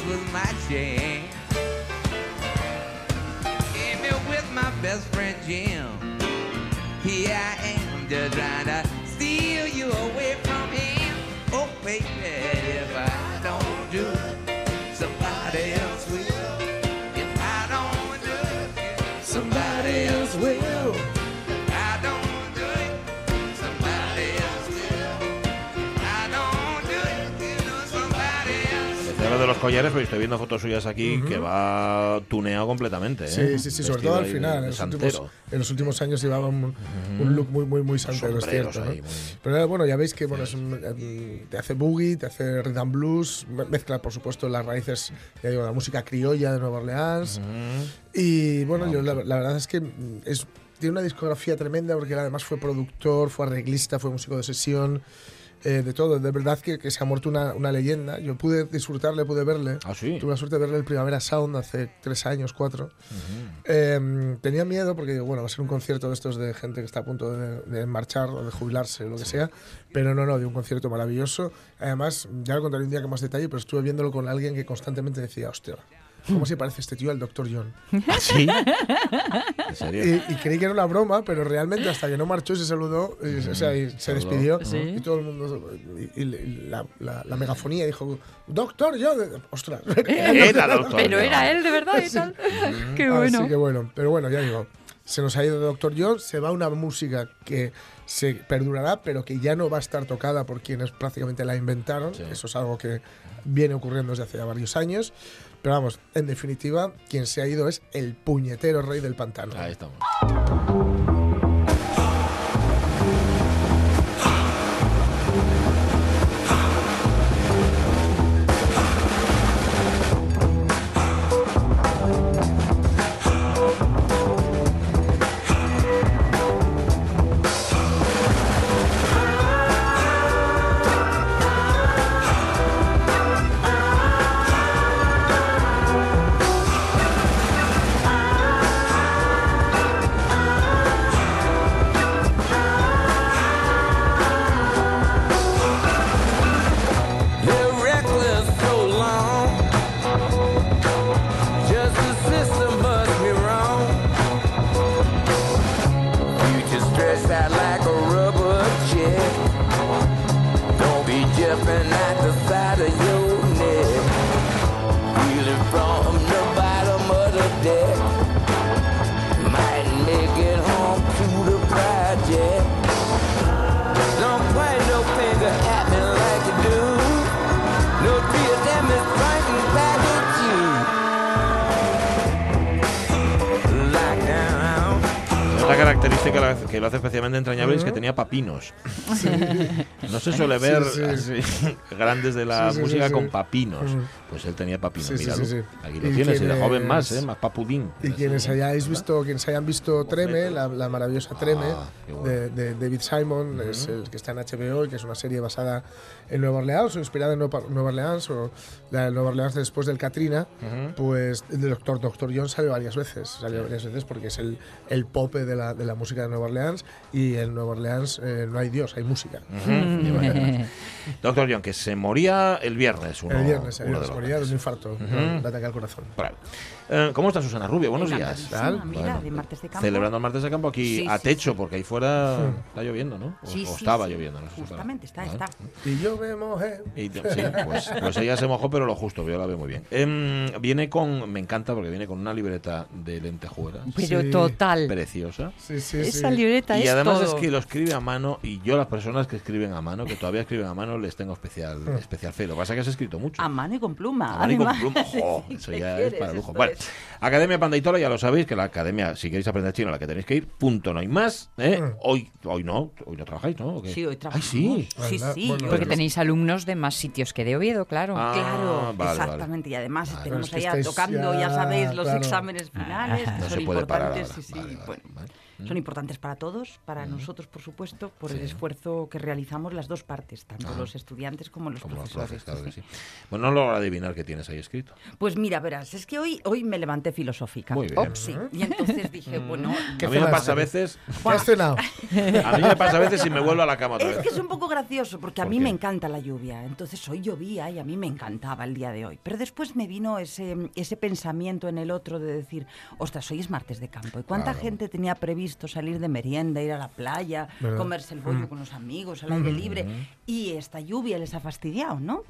Speaker 6: was my chance. Came here with my best friend Jim. Here I am, just trying to steal you away from him. Oh, baby,
Speaker 1: collares, pero estoy viendo fotos suyas aquí que va tuneado completamente. ¿eh?
Speaker 3: Sí, sí, sí, sobre todo al final. En los, últimos, en los últimos años llevaba un, un look muy, muy, muy santero, es cierto. ¿no?
Speaker 1: ahí, muy-
Speaker 3: Pero eh, bueno, ya veis que bueno, es un- em, te hace boogie, te hace rhythm and blues, me- mezcla, por supuesto, las raíces, ya digo, la música criolla de Nueva Orleans. Y bueno, yo la, la verdad es que es, tiene una discografía tremenda porque él además fue productor, fue arreglista, fue músico de sesión. Eh, de todo. De verdad que, que se ha muerto una, una leyenda. Yo pude disfrutarle, pude verle.
Speaker 1: Ah, sí.
Speaker 3: Tuve la suerte de verle el Primavera Sound hace tres años, cuatro. Eh, tenía miedo porque, bueno, va a ser un concierto de estos de gente que está a punto de, de marchar o de jubilarse o lo que sea. Pero no, no, de un concierto maravilloso. Además, ya lo contaré un día con más detalle, pero estuve viéndolo con alguien que constantemente decía, hostia, ¿cómo se parece este tío al Dr. John?
Speaker 1: ¿Ah, sí? ¿En serio?
Speaker 3: Y, y creí que era una broma, pero realmente hasta que no marchó se saludó, y, o sea, y se
Speaker 1: Saludó.
Speaker 3: despidió,
Speaker 2: Sí.
Speaker 3: y todo el mundo, y, y la, la- la megafonía dijo, Doctor John, ostras.
Speaker 1: Era Dr.
Speaker 2: Pero
Speaker 1: John.
Speaker 2: era él, de verdad, y tal. Qué
Speaker 3: Así
Speaker 2: bueno.
Speaker 3: que bueno, pero bueno, ya digo, se nos ha ido Doctor John, se va una música que se perdurará, pero que ya no va a estar tocada por quienes prácticamente la inventaron.
Speaker 1: Sí.
Speaker 3: Eso es algo que viene ocurriendo desde hace ya varios años. Pero vamos, en definitiva, quien se ha ido es el puñetero rey del pantano.
Speaker 1: Ahí estamos. Característica la- que lo hace especialmente entrañable es que tenía papinos. No se suele ver
Speaker 3: Sí, sí.
Speaker 1: grandes de la
Speaker 3: Sí, sí,
Speaker 1: música
Speaker 3: sí,
Speaker 1: con
Speaker 3: sí.
Speaker 1: papinos. Pues él tenía papinos,
Speaker 3: Sí, sí,
Speaker 1: míralo.
Speaker 3: sí, sí.
Speaker 1: Aquí lo
Speaker 3: Y
Speaker 1: tienes, y de joven más, ¿eh? más papudín.
Speaker 3: Y quienes hayáis visto, quienes hayan visto Treme, la, la maravillosa Treme
Speaker 1: Ah, bueno.
Speaker 3: de, de David Simon, es el que está en HBO y que es una serie basada en Nueva Orleans o inspirada en Nueva, Orleans o la de Nueva Orleans después del Katrina, pues el Doctor Doctor John salió varias veces, salió varias veces porque es el, el pope de la, de la música de Nueva Orleans y en Nueva Orleans eh, no hay Dios, hay música.
Speaker 1: Doctor John, que se moría el viernes. Uno,
Speaker 3: el viernes, el viernes, moría de un infarto, de ataque al corazón.
Speaker 1: Eh, ¿Cómo está Susana Rubio? Buenos días.
Speaker 7: Mira, de martes de campo.
Speaker 1: Celebrando el martes de campo aquí
Speaker 7: Sí,
Speaker 1: a techo,
Speaker 7: sí.
Speaker 1: porque ahí fuera está lloviendo, ¿no? O,
Speaker 7: Sí,
Speaker 1: o estaba
Speaker 7: sí.
Speaker 1: lloviendo, no sé.
Speaker 7: Justamente, está,
Speaker 1: Vale.
Speaker 7: está.
Speaker 3: Y yo me mojé.
Speaker 1: Y sí, pues, pues ella se mojó, pero lo justo, yo la veo muy bien. Em, viene con, me encanta porque viene con una libreta de lentejuelas
Speaker 2: Pero
Speaker 3: Sí.
Speaker 2: total.
Speaker 1: preciosa.
Speaker 3: Sí, sí,
Speaker 2: Esa libreta
Speaker 1: Y
Speaker 2: es
Speaker 1: además
Speaker 2: todo.
Speaker 1: es que lo escribe a mano y yo las personas que escriben a mano, que todavía escriben a mano, les tengo especial, especial fe. Lo que pasa es que has escrito mucho.
Speaker 7: A mano y con pluma.
Speaker 1: A mano y con
Speaker 7: además.
Speaker 1: pluma. Jo, eso
Speaker 7: ¿qué
Speaker 1: ya es para lujo.
Speaker 7: Es-
Speaker 1: Academia Pandaitola, ya lo sabéis, que la academia, si queréis aprender chino, a la que tenéis que ir, punto, no hay más. ¿eh?
Speaker 3: Mm.
Speaker 1: Hoy, hoy no, hoy no trabajáis, ¿no? ¿O qué?
Speaker 7: Sí, hoy
Speaker 1: Ay,
Speaker 7: trabajamos.
Speaker 1: sí.
Speaker 7: Sí, sí.
Speaker 3: bueno,
Speaker 7: hoy
Speaker 2: Porque tenéis alumnos de más sitios que de Oviedo, claro.
Speaker 1: Ah,
Speaker 7: Claro,
Speaker 1: vale, vale.
Speaker 7: exactamente. Y además
Speaker 1: Vale.
Speaker 7: tenemos
Speaker 3: Pero es que
Speaker 7: allá
Speaker 3: estáis
Speaker 7: tocando, ya,
Speaker 3: ya,
Speaker 7: sabéis, los
Speaker 3: claro.
Speaker 7: exámenes finales, que
Speaker 1: No
Speaker 7: son
Speaker 1: se puede
Speaker 7: importantes. sí, sí,
Speaker 1: Vale, vale,
Speaker 7: bueno, Son importantes para todos, para nosotros, por supuesto, por el esfuerzo que realizamos las dos partes, tanto
Speaker 1: Ah.
Speaker 7: los estudiantes como los
Speaker 1: Como los
Speaker 7: profesores.
Speaker 1: profes, claro que sí. Bueno, no logro adivinar qué tienes ahí escrito.
Speaker 7: Pues mira, verás, es que hoy, hoy me levanté filosófica.
Speaker 1: Muy bien.
Speaker 7: Oh, sí. Y entonces dije, bueno,
Speaker 3: ¿Qué
Speaker 1: a mí me pasa a veces,
Speaker 3: ¿Qué has cenado?
Speaker 1: a mí me pasa a veces y me vuelvo a la cama otra
Speaker 7: Es
Speaker 1: vez.
Speaker 7: que es un poco gracioso porque a
Speaker 1: ¿Por
Speaker 7: mí
Speaker 1: qué?
Speaker 7: me encanta la lluvia. Entonces hoy llovía y a mí me encantaba el día de hoy. Pero después me vino ese, ese pensamiento en el otro de decir, ostras, hoy es martes de campo. ¿Y cuánta
Speaker 1: Claro.
Speaker 7: gente tenía previsto salir de merienda, ir a la playa,
Speaker 3: ¿Verdad?
Speaker 7: comerse el bollo con los amigos al aire libre? Y esta lluvia les ha fastidiado, ¿no?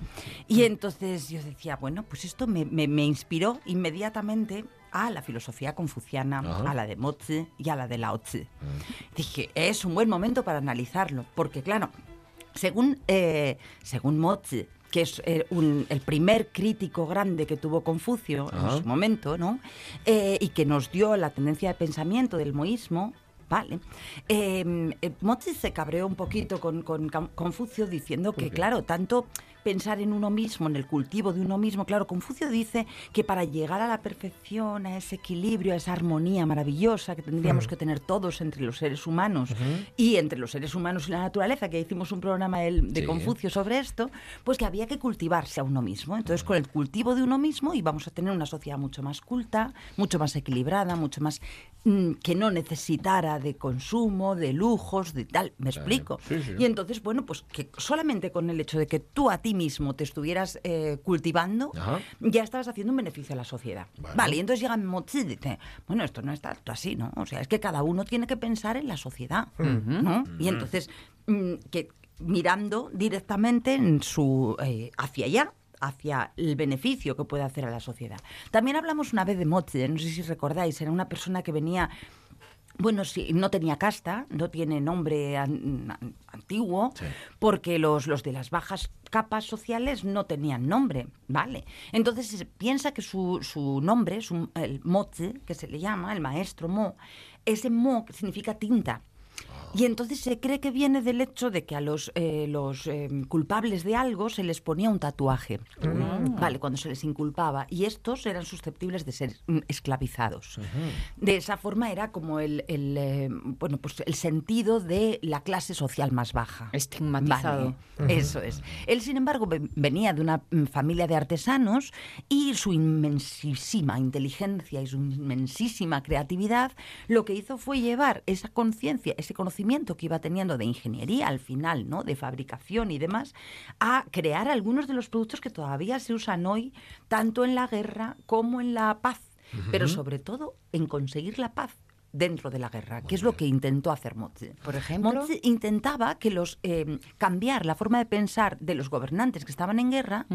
Speaker 7: Y entonces yo decía, bueno, pues esto me, me- me inspiró inmediatamente a la filosofía confuciana,
Speaker 1: Ajá.
Speaker 7: a la de Mozi y a la de Lao Tzu. Dije, es un buen momento para analizarlo, porque claro, según, eh, según Mozi, que es eh, un- el primer crítico grande que tuvo Confucio
Speaker 1: Ajá.
Speaker 7: en su momento, ¿no? Eh, y que nos dio la tendencia de pensamiento del moísmo, Vale. Eh, eh, Mozi se cabreó un poquito con, Confucio diciendo que, claro, tanto pensar en uno mismo, en el cultivo de uno mismo. Claro, Confucio dice que para llegar a la perfección, a ese equilibrio, a esa armonía maravillosa que tendríamos que tener todos entre los seres humanos y entre los seres humanos y la naturaleza, que hicimos un programa del- de
Speaker 1: Sí.
Speaker 7: Confucio sobre esto, pues que había que cultivarse a uno mismo. Entonces, con el cultivo de uno mismo íbamos a tener una sociedad mucho más culta, mucho más equilibrada, mucho más mm, que no necesitara de consumo, de lujos, de tal. ¿Me explico?
Speaker 1: Sí, sí.
Speaker 7: Y entonces, bueno, pues que solamente con el hecho de que tú a ti mismo te estuvieras eh, cultivando,
Speaker 1: Ajá.
Speaker 7: ya estabas haciendo un beneficio a la sociedad. Vale, y entonces llega Mochi y dice, bueno, esto no está tanto así, ¿no? O sea, es que cada uno tiene que pensar en la sociedad, ¿no? Y entonces, mm, que mirando directamente en su, eh, hacia allá, hacia el beneficio que puede hacer a la sociedad. También hablamos una vez de Mochi, no sé si recordáis, era una persona que venía bueno, sí, no tenía casta, no tiene nombre an- an- antiguo,
Speaker 1: Sí.
Speaker 7: porque los, los de las bajas capas sociales no tenían nombre, ¿vale? Entonces se piensa que su, su nombre, su, el moche, que se le llama, el maestro mo, ese mo que significa tinta. Y entonces se cree que viene del hecho de que a los, eh, los eh, culpables de algo se les ponía un tatuaje, ¿vale? Cuando se les inculpaba. Y estos eran susceptibles de ser mm, esclavizados. De esa forma era como el, el, eh, bueno, pues el sentido de la clase social más baja.
Speaker 2: Estigmatizado.
Speaker 7: Vale, Eso es. Él, sin embargo, ve- venía de una mm, familia de artesanos y su inmensísima inteligencia y su inmensísima creatividad lo que hizo fue llevar esa conciencia, ese conocimiento que iba teniendo de ingeniería al final, ¿no? de fabricación y demás, a crear algunos de los productos que todavía se usan hoy, tanto en la guerra como en la paz, pero sobre todo en conseguir la paz dentro de la guerra, que es lo que intentó hacer Mozi.
Speaker 2: Por ejemplo.
Speaker 7: Intentaba que los eh, cambiar la forma de pensar de los gobernantes que estaban en guerra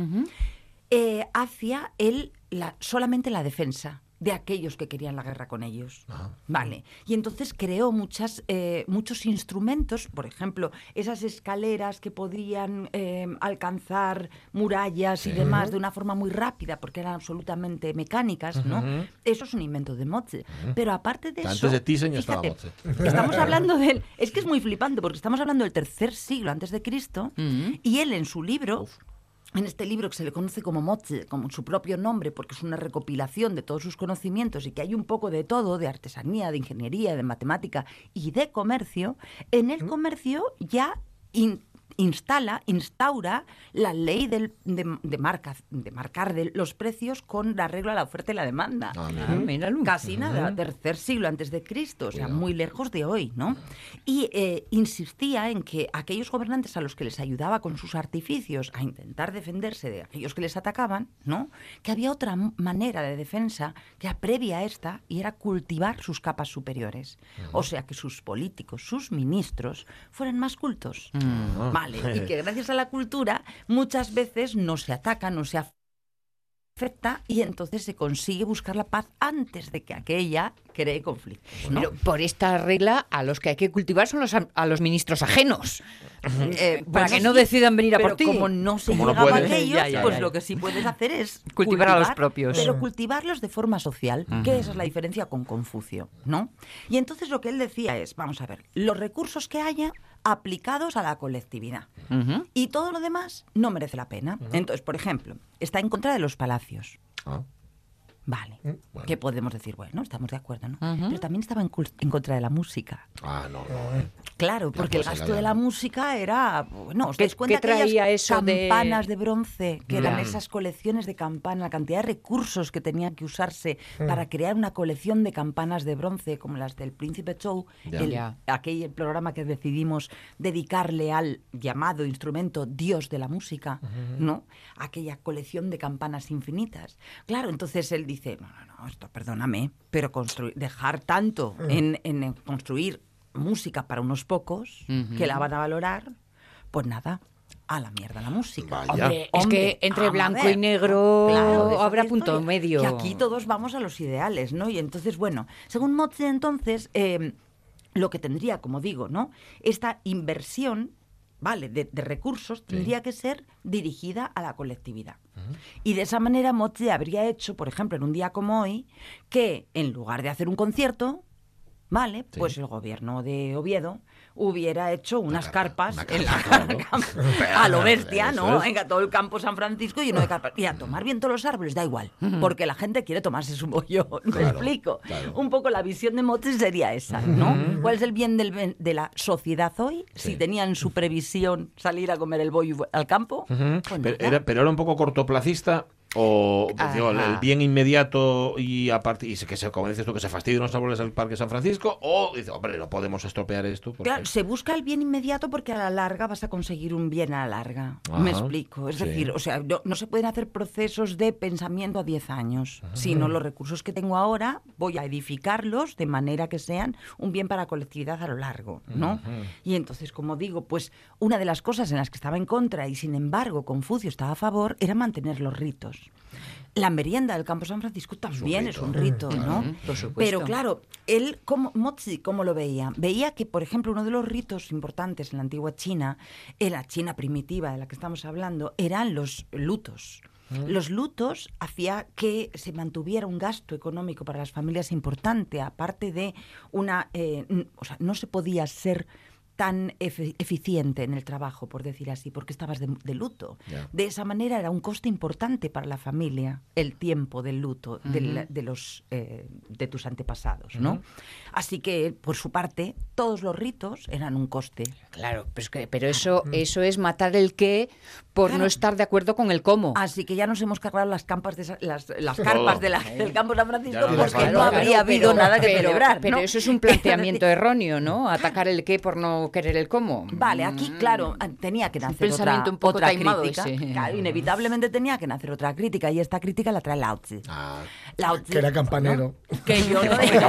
Speaker 7: eh, hacia el, la, solamente la defensa de aquellos que querían la guerra con ellos. Vale. Y entonces creó muchas, eh, muchos instrumentos, por ejemplo, esas escaleras que podían eh, alcanzar murallas y demás de una forma muy rápida, porque eran absolutamente mecánicas, ¿no? Eso es un invento de Mozi. Pero aparte de
Speaker 1: Antes
Speaker 7: eso...
Speaker 1: de Thyssen ya estaba Mozi.
Speaker 7: Estamos hablando del... Es que es muy flipante, porque estamos hablando del tercer siglo antes de Cristo, y él en su libro... En este libro que se le conoce como Mozi, como su propio nombre, porque es una recopilación de todos sus conocimientos y que hay un poco de todo, de artesanía, de ingeniería, de matemática y de comercio, en el comercio ya in- instala, instaura la ley del- de, de marca, de marcar de los precios con la regla de la oferta y la demanda.
Speaker 1: Ah, mira.
Speaker 2: Ah.
Speaker 7: Casi nada, tercer siglo antes de Cristo, o sea, muy lejos de hoy, ¿no? Y eh, insistía en que aquellos gobernantes a los que les ayudaba con sus artificios a intentar defenderse de aquellos que les atacaban, ¿no? Que había otra manera de defensa que era previa a esta y era cultivar sus capas superiores. O sea, que sus políticos, sus ministros, fueran más cultos. Vale, y que gracias a la cultura muchas veces no se ataca, no se afecta y entonces se consigue buscar la paz antes de que aquella cree conflicto. ¿no?
Speaker 2: Pero por esta regla, a los que hay que cultivar son los, a, a los ministros ajenos.
Speaker 7: Eh,
Speaker 2: para
Speaker 7: bueno,
Speaker 2: que no
Speaker 7: sí,
Speaker 2: decidan venir a
Speaker 7: pero
Speaker 2: por ti.
Speaker 7: como no se
Speaker 1: Como no
Speaker 7: llegaba a
Speaker 1: puedes.
Speaker 7: aquellos,
Speaker 2: Ya, ya,
Speaker 7: pues
Speaker 2: ya.
Speaker 7: lo que sí puedes hacer es
Speaker 2: Cultivar a los propios.
Speaker 7: Pero cultivarlos de forma social, que esa es la diferencia con Confucio, ¿no? Y entonces lo que él decía es, vamos a ver, los recursos que haya aplicados a la colectividad. Y todo lo demás no merece la pena. Entonces, por ejemplo, está en contra de los palacios.
Speaker 1: Ah.
Speaker 7: Vale.
Speaker 1: bueno.
Speaker 7: ¿Qué podemos decir? Bueno, estamos de acuerdo, ¿no? Pero también estaba en, cul- en contra de la música.
Speaker 1: Ah, no, no. eh.
Speaker 7: Claro, porque el gasto de la música era, bueno, ¿os
Speaker 2: ¿Qué-
Speaker 7: dais cuenta
Speaker 2: qué traía
Speaker 7: aquellas
Speaker 2: eso de-
Speaker 7: campanas de, bronce, que eran
Speaker 2: Ya.
Speaker 7: esas colecciones de campanas, la cantidad de recursos que tenían que usarse para crear una colección de campanas de bronce como las del Príncipe Show, el-
Speaker 2: Ya.
Speaker 7: aquel programa que decidimos dedicarle al llamado instrumento Dios de la música, ¿no? Aquella colección de campanas infinitas. Claro, entonces él dice, no, no, no, esto perdóname, pero construir, dejar tanto en, en construir música para unos pocos que la van a valorar, pues nada, a la mierda la música.
Speaker 2: Hombre, es
Speaker 7: Hombre,
Speaker 2: que entre blanco
Speaker 7: ver.
Speaker 2: y negro
Speaker 7: Claro,
Speaker 2: habrá punto
Speaker 7: historia.
Speaker 2: medio.
Speaker 7: Que aquí todos vamos a los ideales, ¿no? Y entonces, bueno, según Moze, entonces, eh, lo que tendría, como digo, ¿no? Esta inversión, ¿vale? De, de recursos tendría que ser dirigida a la colectividad. Y de esa manera Moze habría hecho, por ejemplo, en un día como hoy, que en lugar de hacer un concierto, Vale, pues el gobierno de Oviedo hubiera hecho unas carpas
Speaker 1: una
Speaker 7: en la-
Speaker 1: claro.
Speaker 7: a lo bestia, ¿no? Venga, todo el campo San Francisco lleno de carpas. Y a tomar bien todos los árboles, da igual, porque la gente quiere tomarse su bollo. ¿Me
Speaker 1: Claro,
Speaker 7: explico?
Speaker 1: claro.
Speaker 7: Un poco la visión de Motes sería esa, ¿no? ¿Cuál es el bien del de la sociedad hoy?
Speaker 1: Sí.
Speaker 7: Si tenían su previsión salir a comer el bollo al campo. pues
Speaker 1: Pero era, pero era un poco cortoplacista o pues, digo, el, bien inmediato y aparte y que se como dices tú que se fastidien los árboles del Parque San Francisco o dice hombre no podemos estropear esto porque-
Speaker 7: Claro, se busca el bien inmediato porque a la larga vas a conseguir un bien a la larga. Me explico. Es
Speaker 1: sí.
Speaker 7: decir, o sea, no, no se pueden hacer procesos de pensamiento a 10 años, sino los recursos que tengo ahora voy a edificarlos de manera que sean un bien para la colectividad a lo largo, ¿no? Y entonces, como digo, pues una de las cosas en las que estaba en contra y sin embargo Confucio estaba a favor era mantener los ritos. La merienda del Campo San Francisco también es
Speaker 1: rito.
Speaker 7: un rito, ¿no?
Speaker 2: por supuesto.
Speaker 7: Pero claro, él, como, Mozzi, ¿cómo lo veía? Veía que, por ejemplo, uno de los ritos importantes en la antigua China, en la China primitiva de la que estamos hablando, eran los lutos. Los lutos hacía que se mantuviera un gasto económico para las familias importante, aparte de una... eh, o sea, no se podía ser tan efe- eficiente en el trabajo, por decir así, porque estabas de, de luto. De esa manera era un coste importante para la familia el tiempo del luto de los eh, de tus antepasados, ¿no? Así que por su parte todos los ritos eran un coste.
Speaker 2: Claro, pero, es que- pero eso, eso es matar el qué por
Speaker 7: Claro.
Speaker 2: no estar de acuerdo con el cómo.
Speaker 7: Así que ya nos hemos cargado las campas de esa- las, las carpas de la- del campo San Francisco
Speaker 1: no
Speaker 7: porque no habría habido
Speaker 2: pero-
Speaker 7: nada que
Speaker 2: pero-
Speaker 7: celebrar.
Speaker 2: Pero eso es un planteamiento erróneo, ¿no? Atacar el qué por no querer el cómo.
Speaker 7: Vale, aquí, claro, tenía que
Speaker 2: Mm. un
Speaker 7: nacer
Speaker 2: pensamiento
Speaker 7: otra,
Speaker 2: un poco
Speaker 7: otra
Speaker 2: taimado
Speaker 7: crítica. Claro, inevitablemente tenía que nacer otra crítica y esta crítica la trae Lao Tzu.
Speaker 1: Ah,
Speaker 7: Lao Tzu,
Speaker 3: Que era campanero.
Speaker 7: Que yo no digo.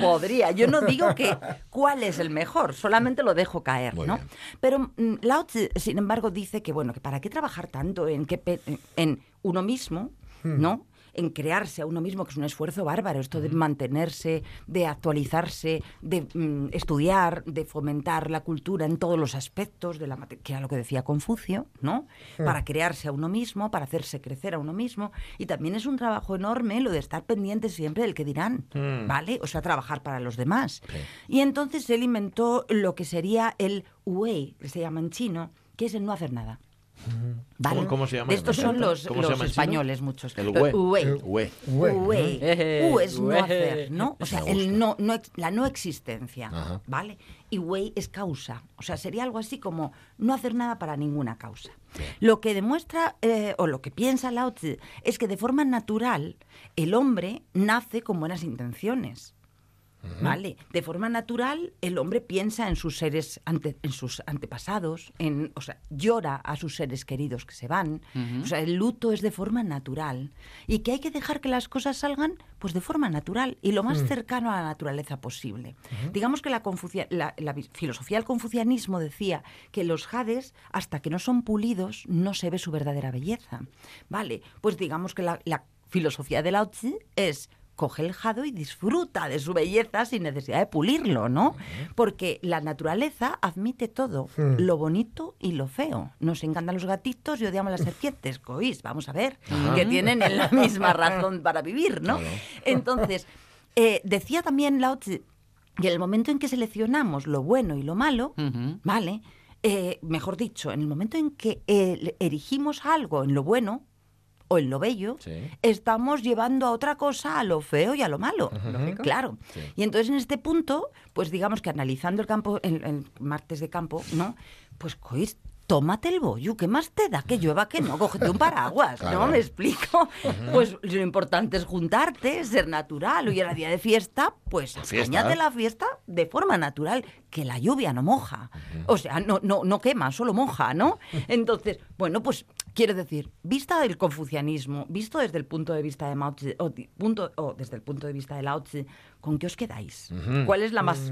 Speaker 7: Podría. Yo no digo que cuál es el mejor, solamente lo dejo caer,
Speaker 1: Muy
Speaker 7: ¿no?
Speaker 1: bien.
Speaker 7: Pero mm, Lao Tzu, sin embargo, dice que bueno, que para qué trabajar tanto en que pe- en uno mismo, ¿no? En crearse a uno mismo, que es un esfuerzo bárbaro, esto de mantenerse, de actualizarse, de mm, estudiar, de fomentar la cultura en todos los aspectos, de la que era lo que decía Confucio, ¿no? Para crearse a uno mismo, para hacerse crecer a uno mismo. Y también es un trabajo enorme lo de estar pendiente siempre del que dirán, ¿vale? O sea, trabajar para los demás. Y entonces él inventó lo que sería el Wei, que se llama en chino, que es el no hacer nada. ¿Vale?
Speaker 1: ¿Cómo- cómo se llama?
Speaker 7: Estos son los,
Speaker 1: ¿Cómo se
Speaker 7: los españoles muchos.
Speaker 1: El
Speaker 7: Los
Speaker 1: Wei.
Speaker 7: Wei.
Speaker 1: El Wei.
Speaker 3: Güey.
Speaker 7: Wei.
Speaker 2: Eh,
Speaker 7: U es no hacer, ¿no? O sea, el no, la no existencia,
Speaker 1: Ajá.
Speaker 7: ¿vale? Y Wei es causa. O sea, sería algo así como no hacer nada para ninguna causa. Lo que demuestra, eh, o lo que piensa Lao Tzu, es que de forma natural el hombre nace con buenas intenciones. ¿Vale? De forma natural, el hombre piensa en sus seres, ante- en sus antepasados, en, o sea, llora a sus seres queridos que se van. O sea, el luto es de forma natural. Y que hay que dejar que las cosas salgan, pues de forma natural y lo más cercano a la naturaleza posible. Digamos que la, confucia- la- la filosofía del confucianismo decía que los jades, hasta que no son pulidos, no se ve su verdadera belleza. ¿Vale? Pues digamos que la, la filosofía de Lao Tzu es coge el jado y disfruta de su belleza sin necesidad de pulirlo, ¿no? Porque la naturaleza admite todo, lo bonito y lo feo. Nos encantan los gatitos y odiamos las serpientes, coís, vamos a ver, que tienen en la misma razón para vivir, ¿no? Entonces, eh, decía también Lao Tzu que en el momento en que seleccionamos lo bueno y lo malo. ¿vale? Eh, mejor dicho, en el momento en que eh, erigimos algo en lo bueno o en lo bello,
Speaker 1: Sí.
Speaker 7: estamos llevando a otra cosa, a lo feo y a lo malo. Claro.
Speaker 1: Sí.
Speaker 7: Y entonces en este punto, pues digamos que analizando el campo, el, el martes de campo, ¿no? Pues cois, tómate el bollo, ¿qué más te da que llueva que no? Cógete un paraguas,
Speaker 1: Claro.
Speaker 7: ¿no? ¿Me explico? Pues lo importante es juntarte, ser natural. Hoy era día de fiesta, pues apañate la fiesta de forma natural, que la lluvia no moja. O sea, no, no, no quema, solo moja, ¿no? Entonces, bueno, pues quiero decir, vista del confucianismo, visto desde el punto de vista de Mao Tzu, o, punto, o desde el punto de vista de Lao Tzu, ¿con qué os quedáis? ¿Cuál es la más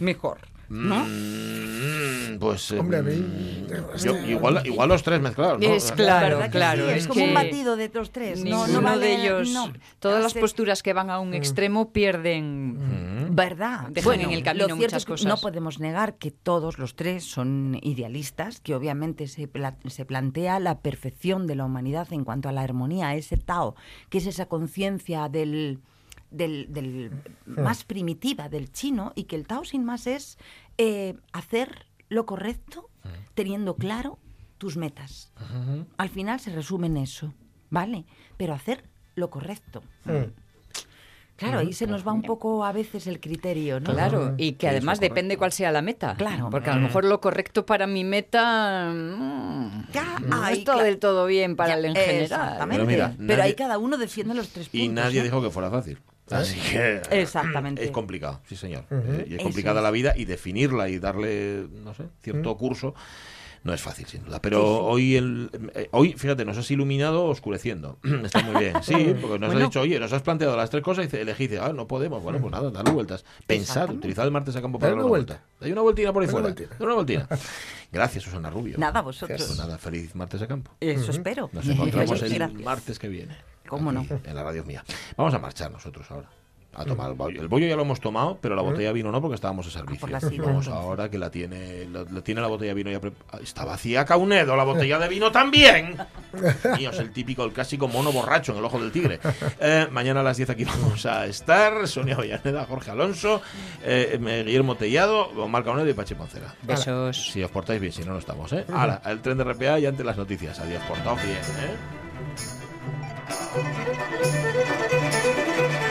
Speaker 7: mejor? ¿No?
Speaker 1: Mm, pues. eh,
Speaker 3: Hombre, a mí.
Speaker 1: yo- igual, igual los tres mezclados. ¿no?
Speaker 2: Es claro,
Speaker 7: ¿Verdad que
Speaker 2: claro.
Speaker 7: sí? Es,
Speaker 2: es
Speaker 7: como un batido de los tres. No,
Speaker 2: Ninguno
Speaker 7: no vale-
Speaker 2: de ellos,
Speaker 7: no.
Speaker 2: todas las posturas que van a un extremo pierden.
Speaker 7: ¿Verdad?
Speaker 2: Dejan en el camino
Speaker 7: lo cierto
Speaker 2: muchas
Speaker 7: es que
Speaker 2: cosas.
Speaker 7: No podemos negar que todos los tres son idealistas, que obviamente se, pla- se plantea la perfección de la humanidad en cuanto a la armonía, ese Tao, que es esa conciencia del del, del más primitiva del chino y que el Tao sin más es eh, hacer lo correcto teniendo claro tus metas. Al final se resume en eso, ¿vale? Pero hacer lo correcto. Claro, ahí se nos va un poco a veces el criterio, ¿no?
Speaker 2: Claro, y que además depende cuál sea la meta.
Speaker 7: Claro.
Speaker 2: Porque a lo mejor lo correcto para mi meta mm,
Speaker 7: Ya,
Speaker 2: no
Speaker 7: ahí,
Speaker 2: está del todo bien para
Speaker 7: Ya,
Speaker 2: el en general.
Speaker 7: Exactamente.
Speaker 1: Pero mira,
Speaker 7: Pero
Speaker 1: nadie-
Speaker 7: ahí cada uno defiende los tres puntos.
Speaker 1: Y nadie dijo que fuera fácil. Así que
Speaker 7: Exactamente.
Speaker 1: es complicado, sí señor. Eh, y es complicada
Speaker 7: es.
Speaker 1: la vida y definirla y darle, no sé, cierto curso no es fácil sin duda. Pero
Speaker 7: Sí, sí.
Speaker 1: hoy el eh, hoy fíjate, nos has iluminado oscureciendo. Está muy bien. Sí, porque nos has
Speaker 7: Bueno.
Speaker 1: dicho, "Oye, nos has planteado las tres cosas y dice, elegí, dice, ah, no podemos. Bueno, pues nada, darle vueltas. Pensad,
Speaker 7: Exactamente.
Speaker 1: utilizad el martes a campo para darle
Speaker 3: una
Speaker 1: una vuelta. Hay una vueltina por ahí fuera. una vueltina. Gracias, Susana Rubio.
Speaker 7: Nada, vosotros.
Speaker 1: Pues nada, feliz martes a campo.
Speaker 7: Eso espero.
Speaker 1: Nos encontramos el martes que viene.
Speaker 7: ¿Cómo no?
Speaker 1: En la radio mía. Vamos a marchar nosotros ahora. A tomar el bollo. El bollo ya lo hemos tomado, pero la botella de vino no, porque estábamos a servicio.
Speaker 7: por la sidra,
Speaker 1: Vamos
Speaker 7: entonces.
Speaker 1: ahora que la tiene, la, la tiene la botella de vino ya. Ah, Está vacía Caunedo, la botella de vino también. Dios, el típico, el clásico mono borracho en el ojo del tigre. Eh, mañana a las 10 aquí vamos a estar. Sonia Villaneda, Jorge Alonso, eh, eh, Guillermo Tellado, Omar Caunedo y Pachi Poncela.
Speaker 2: Besos.
Speaker 1: Si os portáis bien, si no, no estamos, ¿eh? Ahora, el tren de RPA y ante las noticias. Adiós, portaos bien, ¿eh? Thank you.